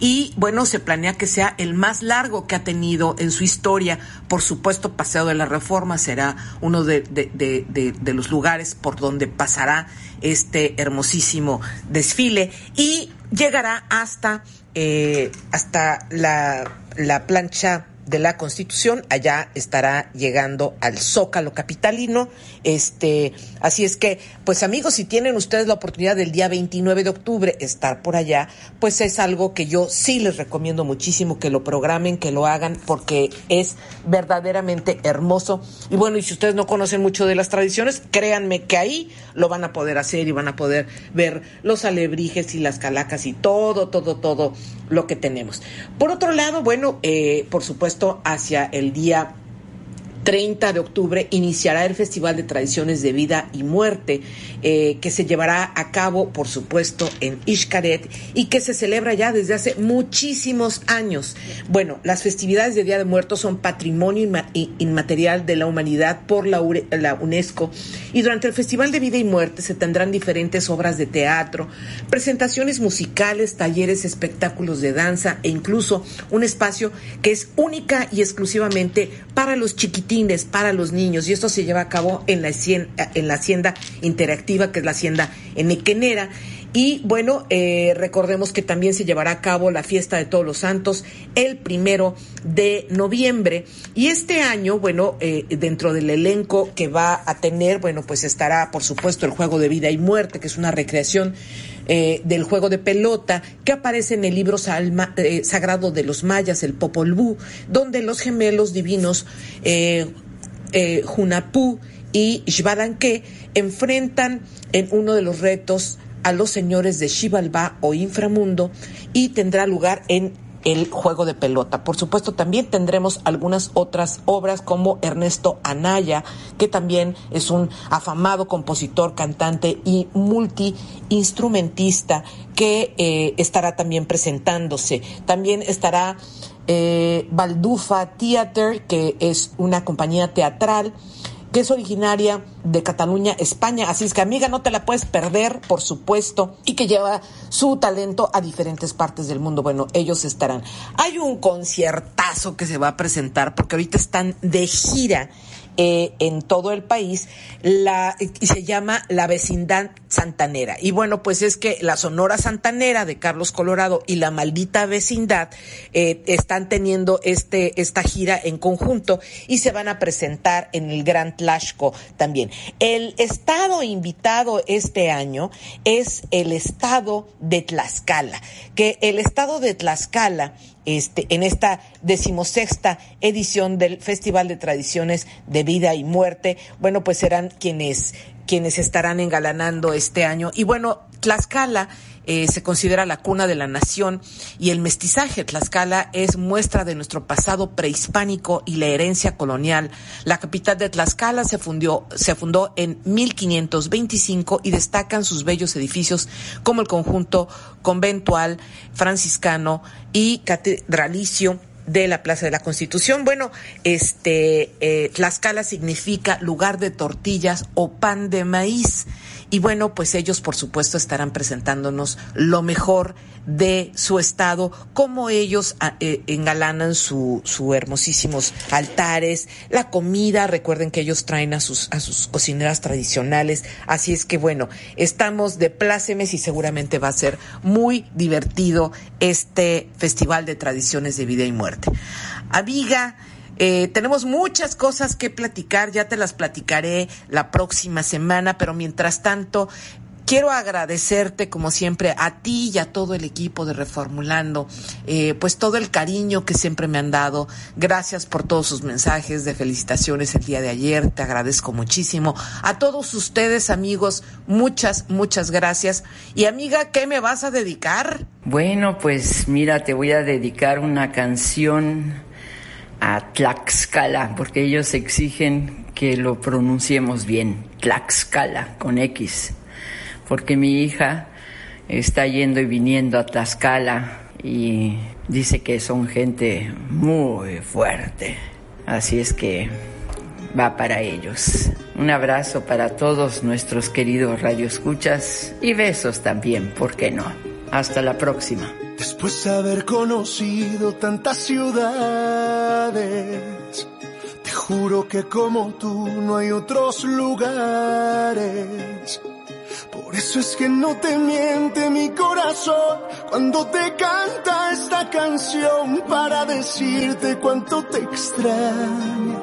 y bueno, se planea que sea el más largo que ha tenido en su historia. Por supuesto, Paseo de la Reforma será uno de, de los lugares por donde pasará este hermosísimo desfile y llegará hasta, eh, hasta la, la plancha de la Constitución, allá estará llegando al Zócalo capitalino. Este, así es que, pues amigos, si tienen ustedes la oportunidad del día 29 de octubre estar por allá, pues es algo que yo sí les recomiendo muchísimo que lo programen, que lo hagan porque es verdaderamente hermoso. Y bueno, y si ustedes no conocen mucho de las tradiciones, créanme que ahí lo van a poder hacer y van a poder ver los alebrijes y las calacas y todo, todo, todo lo que tenemos. Por otro lado, bueno, eh, por supuesto, hacia el día 30 de octubre iniciará el Festival de Tradiciones de Vida y Muerte, eh, que se llevará a cabo, por supuesto, en Ishkaret y que se celebra ya desde hace muchísimos años. Bueno, las festividades de Día de Muertos son patrimonio inmaterial de la humanidad por la, la UNESCO y durante el Festival de Vida y Muerte se tendrán diferentes obras de teatro, presentaciones musicales, talleres, espectáculos de danza e incluso un espacio que es única y exclusivamente para los chiquitos para los niños y esto se lleva a cabo en la, en la hacienda interactiva que es la hacienda Enequenera. Y bueno, eh, recordemos que también se llevará a cabo la fiesta de todos los santos el primero de noviembre. Y este año, bueno, eh, dentro del elenco que va a tener, bueno, pues estará, por supuesto, el juego de vida y muerte, que es una recreación eh, del juego de pelota que aparece en el libro eh, sagrado de los mayas, el Popol donde los gemelos divinos eh, Junapú y Shvadanque enfrentan en uno de los retos a los señores de Xibalbá o inframundo y tendrá lugar en el juego de pelota. Por supuesto, también tendremos algunas otras obras como Ernesto Anaya, que también es un afamado compositor, cantante y multiinstrumentista que eh, estará también presentándose. También estará eh, Baldufa Theater, que es una compañía teatral que es originaria de Cataluña, España. Así es que, amiga, no te la puedes perder, por supuesto, y que lleva su talento a diferentes partes del mundo. Bueno, ellos estarán. Hay un conciertazo que se va a presentar porque ahorita están de gira eh, en todo el país la, y se llama La Vecindad Santanera. Y bueno, pues es que la Sonora Santanera de Carlos Colorado y la Maldita Vecindad eh, están teniendo este, esta gira en conjunto y se van a presentar en el Gran Tlaxco también. El estado invitado este año es el estado de Tlaxcala, que el estado de Tlaxcala este, en esta decimosexta edición del Festival de Tradiciones de Vida y Muerte. Bueno, pues serán quienes, quienes estarán engalanando este año. Y bueno, Tlaxcala eh, se considera la cuna de la nación y el mestizaje Tlaxcala es muestra de nuestro pasado prehispánico y la herencia colonial. La capital de Tlaxcala se, fundió, se fundó en 1525 y destacan sus bellos edificios como el conjunto conventual franciscano y catedralicio de la Plaza de la Constitución. Bueno, este eh, Tlaxcala significa lugar de tortillas o pan de maíz. Y bueno, pues ellos por supuesto estarán presentándonos lo mejor de su estado, cómo ellos ah, eh, engalanan su, su hermosísimos altares, la comida, recuerden que ellos traen a sus, a sus cocineras tradicionales, así es que bueno, estamos de plácemes y seguramente va a ser muy divertido este Festival de Tradiciones de Vida y Muerte. Eh, tenemos muchas cosas que platicar, ya te las platicaré la próxima semana, pero mientras tanto, quiero agradecerte como siempre a ti y a todo el equipo de Reformulando, eh, pues todo el cariño que siempre me han dado. Gracias por todos sus mensajes de felicitaciones el día de ayer, te agradezco muchísimo. A todos ustedes amigos, muchas, muchas gracias. Y amiga, ¿qué me vas a dedicar? Bueno, pues mira, te voy a dedicar una canción a Tlaxcala, porque ellos exigen que lo pronunciemos bien, Tlaxcala, con X, porque mi hija está yendo y viniendo a Tlaxcala y dice que son gente muy fuerte, así es que va para ellos. Un abrazo para todos nuestros queridos radioescuchas y besos también, ¿por qué no? Hasta la próxima. Después de haber conocido tantas te juro que como tú no hay otros lugares. Por eso es que no te miente mi corazón cuando te canta esta canción para decirte cuánto te extraño.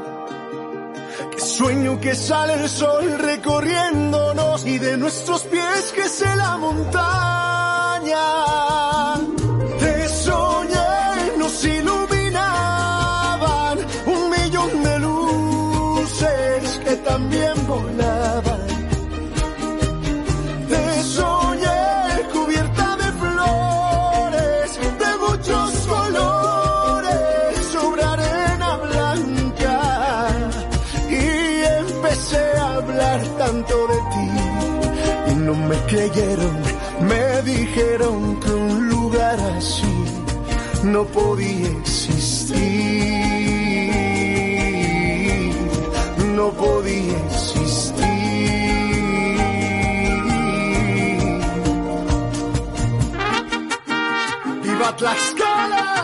Que sueño que sale el sol recorriéndonos y de nuestros pies que se la montaña. Creyeron, me dijeron que un lugar así no podía existir. no podía existir. ¡Viva Tlaxcala!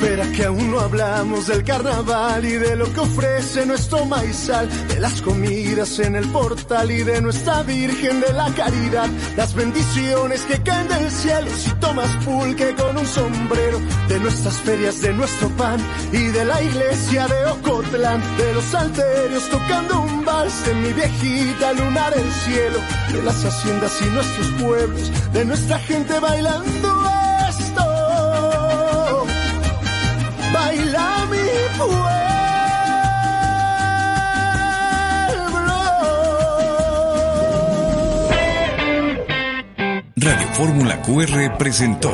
Espera que aún no hablamos del carnaval y de lo que ofrece nuestro maizal, de las comidas en el portal y de nuestra Virgen de la Caridad, las bendiciones que caen del cielo si tomas pulque con un sombrero, de nuestras ferias, de nuestro pan y de la iglesia de Ocotlán, de los salterios tocando un vals, de mi viejita luna del cielo, de las haciendas y nuestros pueblos, de nuestra gente bailando Radio Fórmula QR presentó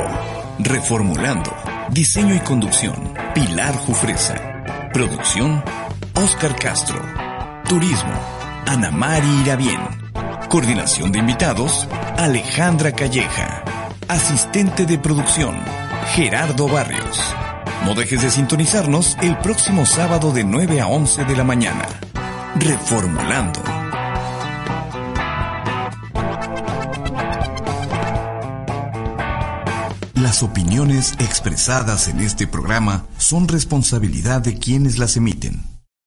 Reformulando. Diseño y conducción. Pilar Jufresa. Producción. Oscar Castro. Turismo. Ana Mari Irabien. Coordinación de invitados. Alejandra Calleja. Asistente de producción. Gerardo Barrios. No dejes de sintonizarnos el próximo sábado de 9 a 11 de la mañana. Reformulando. Las opiniones expresadas en este programa son responsabilidad de quienes las emiten